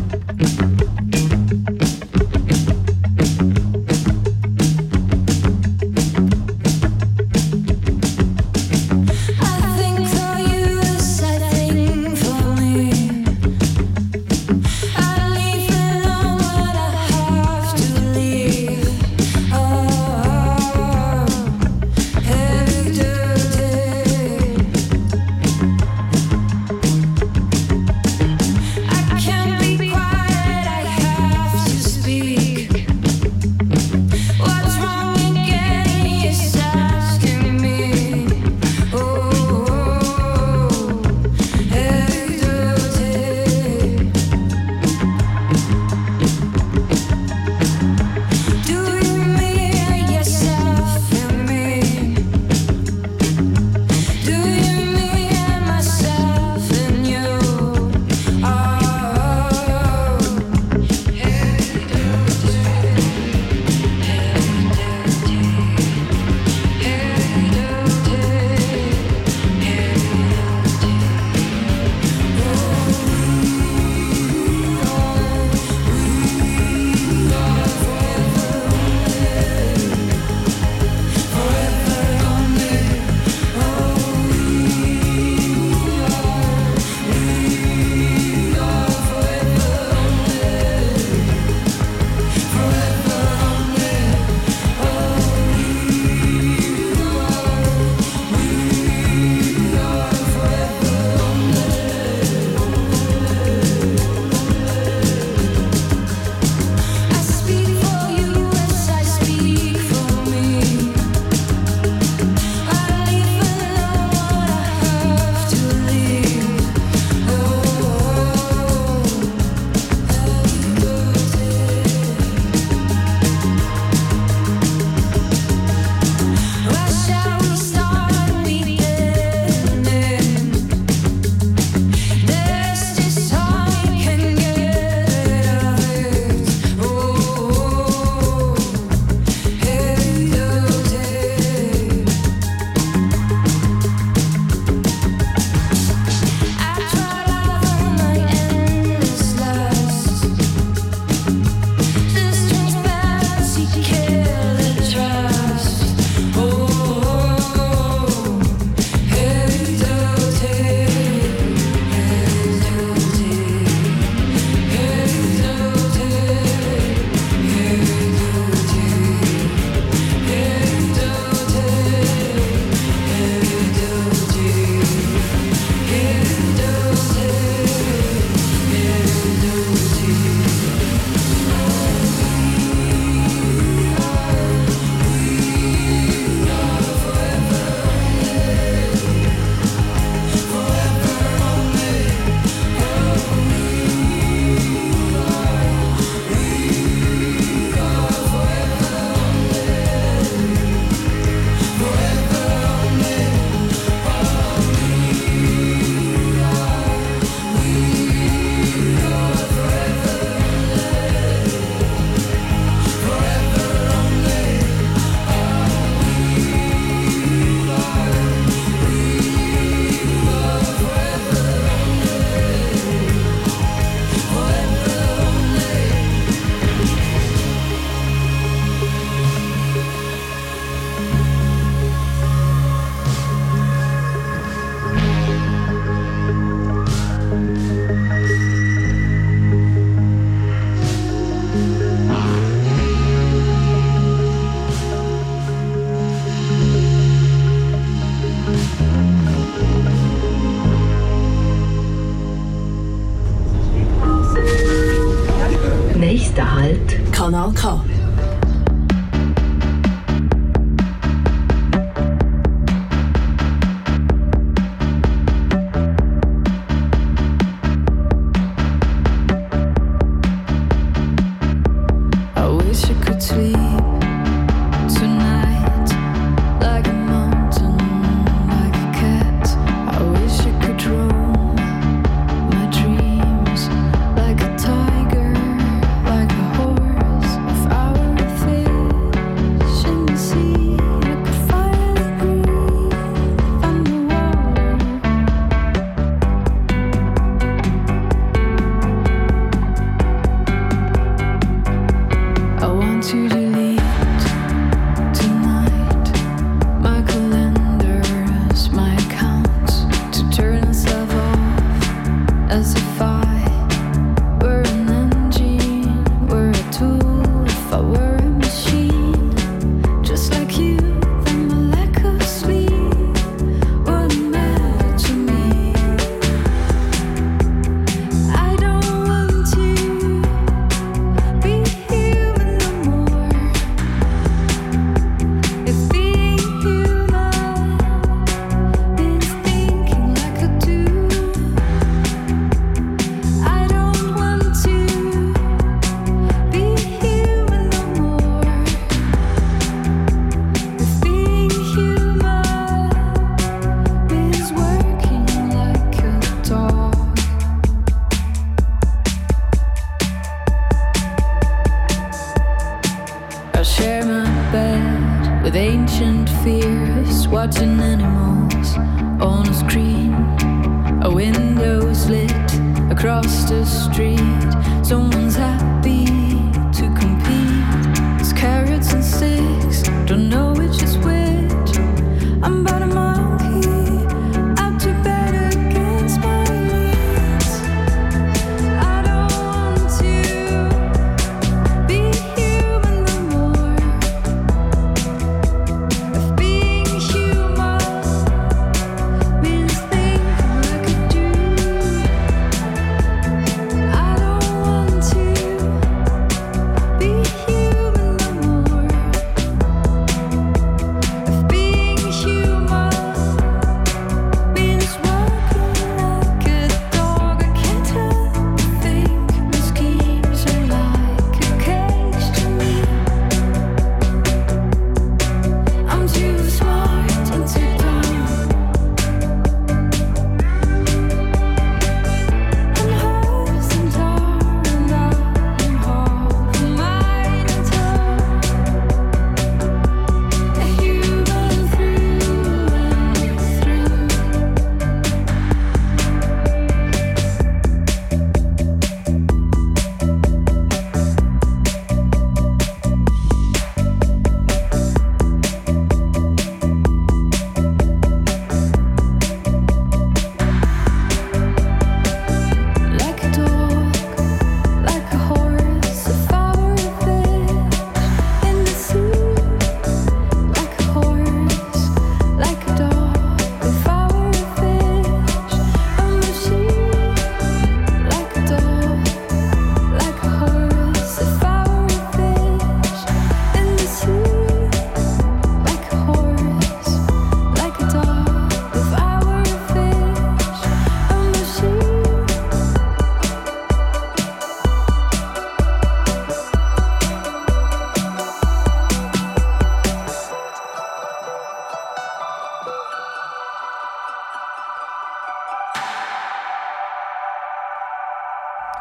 高考。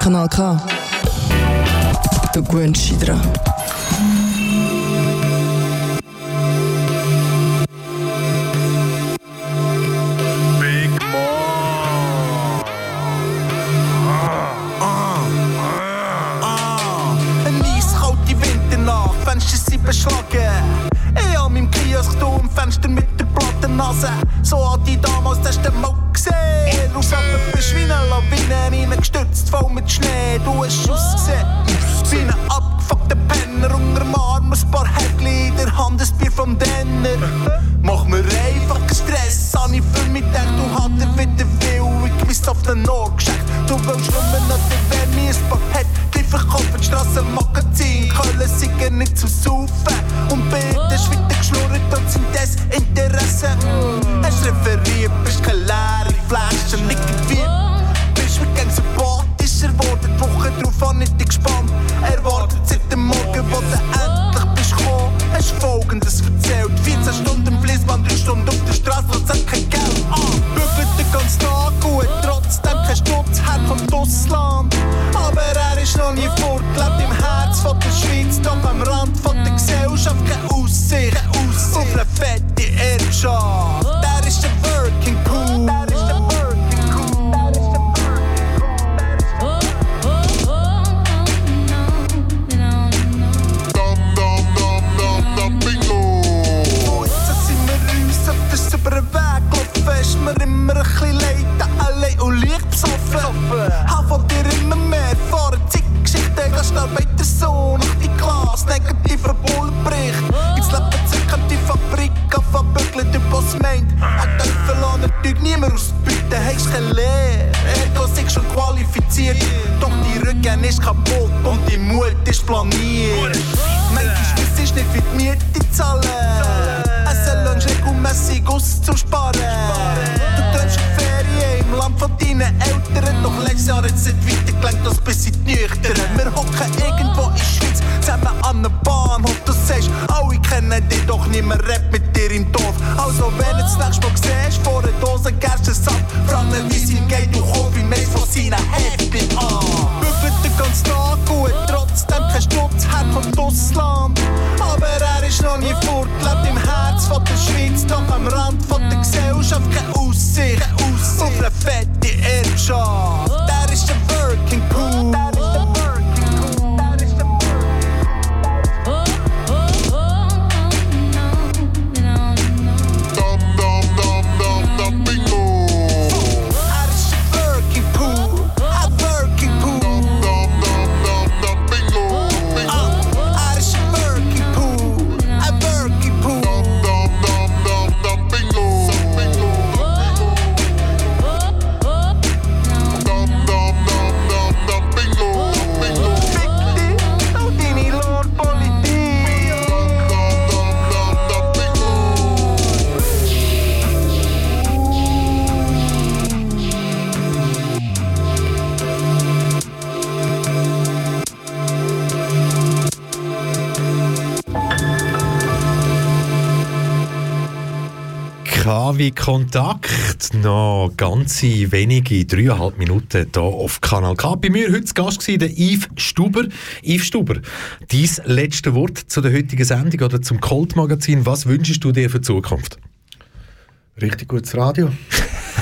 Kanal K. Der Gwensch dran. beschlagen. Ich an meinem Kiosk, du im Fenster mit der Plattennase. So hat die damals das Mal Nehmen ihn gestützt, voll mit Schnee. Du hast ausgesehen, KW Kontakt, noch ganze wenige, dreieinhalb Minuten hier auf Kanal K. Bei mir heute Gast war der Yves Stuber. Yves Stuber, dein letzte Wort zu der heutigen Sendung oder zum Colt-Magazin. Was wünschst du dir für die Zukunft? Richtig gutes Radio.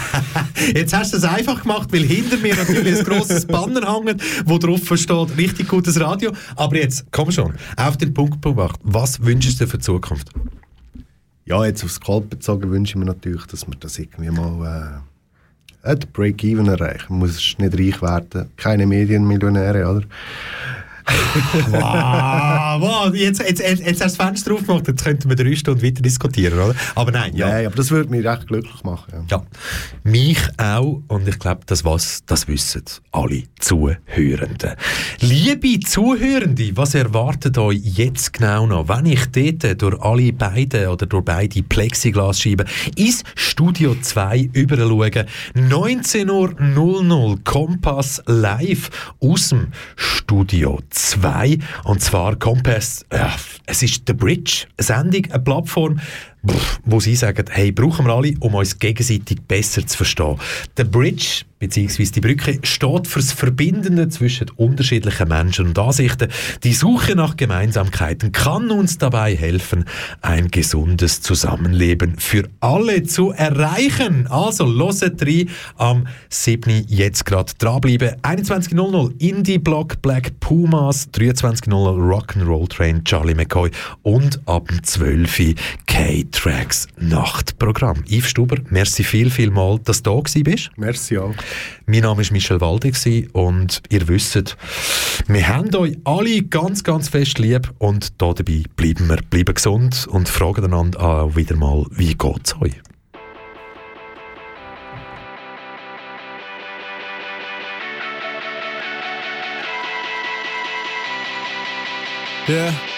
Jetzt hast du es einfach gemacht, weil hinter mir natürlich ein grosses Banner hängt, wo drauf steht, richtig gutes Radio. Aber jetzt, komm schon, auf den Punkt gebracht. Was wünschst du dir für die Zukunft? Ja, jetzt aufs Kalt bezogen wünsche ich mir natürlich, dass wir das irgendwie mal äh, Break-Even erreichen. Man muss nicht reich werden, keine Medienmillionäre, oder? Wow, wow, jetzt, jetzt, jetzt, jetzt hast du das Fenster aufgemacht, jetzt könnten wir drei Stunden weiter diskutieren, oder? Aber nein, ja. Nein, aber das würde mich recht glücklich machen. Ja. Ja, mich auch und ich glaube, das was, das wissen alle Zuhörenden. Liebe Zuhörende, was erwartet euch jetzt genau noch, wenn ich dort durch alle beiden oder durch beide Plexiglasscheiben ins Studio 2 überschaue? 19.00 Uhr Kompass live aus dem Studio 2 und zwar Kompass, ja, es ist The Bridge, eine Sendung, eine Plattform, wo sie sagen, hey, brauchen wir alle, um uns gegenseitig besser zu verstehen. The Bridge, beziehungsweise die Brücke, steht fürs Verbindende zwischen unterschiedlichen Menschen und Ansichten. Die Suche nach Gemeinsamkeiten kann uns dabei helfen, ein gesundes Zusammenleben für alle zu erreichen. Also, loset rein am 7. jetzt gerade dranbleiben. 21.00 Indie-Block Black Pumas, 23.00 Rock'n'Roll Train Charlie McCoy und ab dem 12. K-Tracks Nachtprogramm. Yves Stuber, merci viel, viel mal, dass du da bist. Merci auch. Mein Name war Michel Walde und ihr wisst, wir haben euch alle ganz, ganz fest lieb und da dabei bleiben wir, bleiben gesund und fragen einander auch wieder mal, wie geht's euch? Yeah.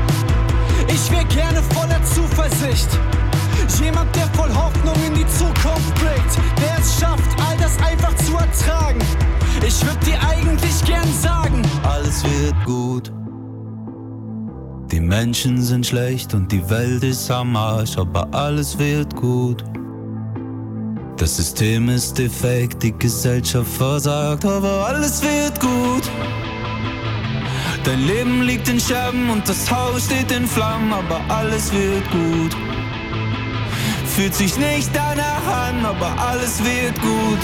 Ich wär gerne voller Zuversicht. Jemand, der voll Hoffnung in die Zukunft blickt, der es schafft, all das einfach zu ertragen. Ich würd dir eigentlich gern sagen, Alles wird gut. Die Menschen sind schlecht und die Welt ist am Arsch, aber alles wird gut. Das System ist defekt, die Gesellschaft versagt, aber alles wird gut. Dein Leben liegt in Scherben und das Haus steht in Flammen, aber alles wird gut. fühlt sich nicht danach an, aber alles wird gut.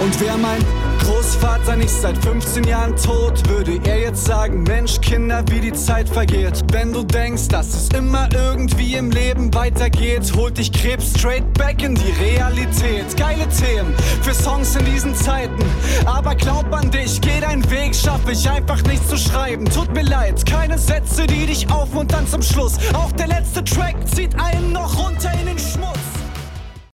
Und wer mein Großvater nicht seit 15 Jahren tot, würde er jetzt sagen, Mensch, Kinder, wie die Zeit vergeht. Wenn du denkst, dass es immer irgendwie im Leben weitergeht, holt dich Krebs straight back in die Realität. Geile Themen für Songs in diesen Zeiten. Aber glaub an dich, geh deinen Weg, schaffe ich einfach nicht zu schreiben. Tut mir leid, keine Sätze, die dich aufmuntern zum Schluss. Auch der letzte Track zieht einen noch runter in den Schmutz.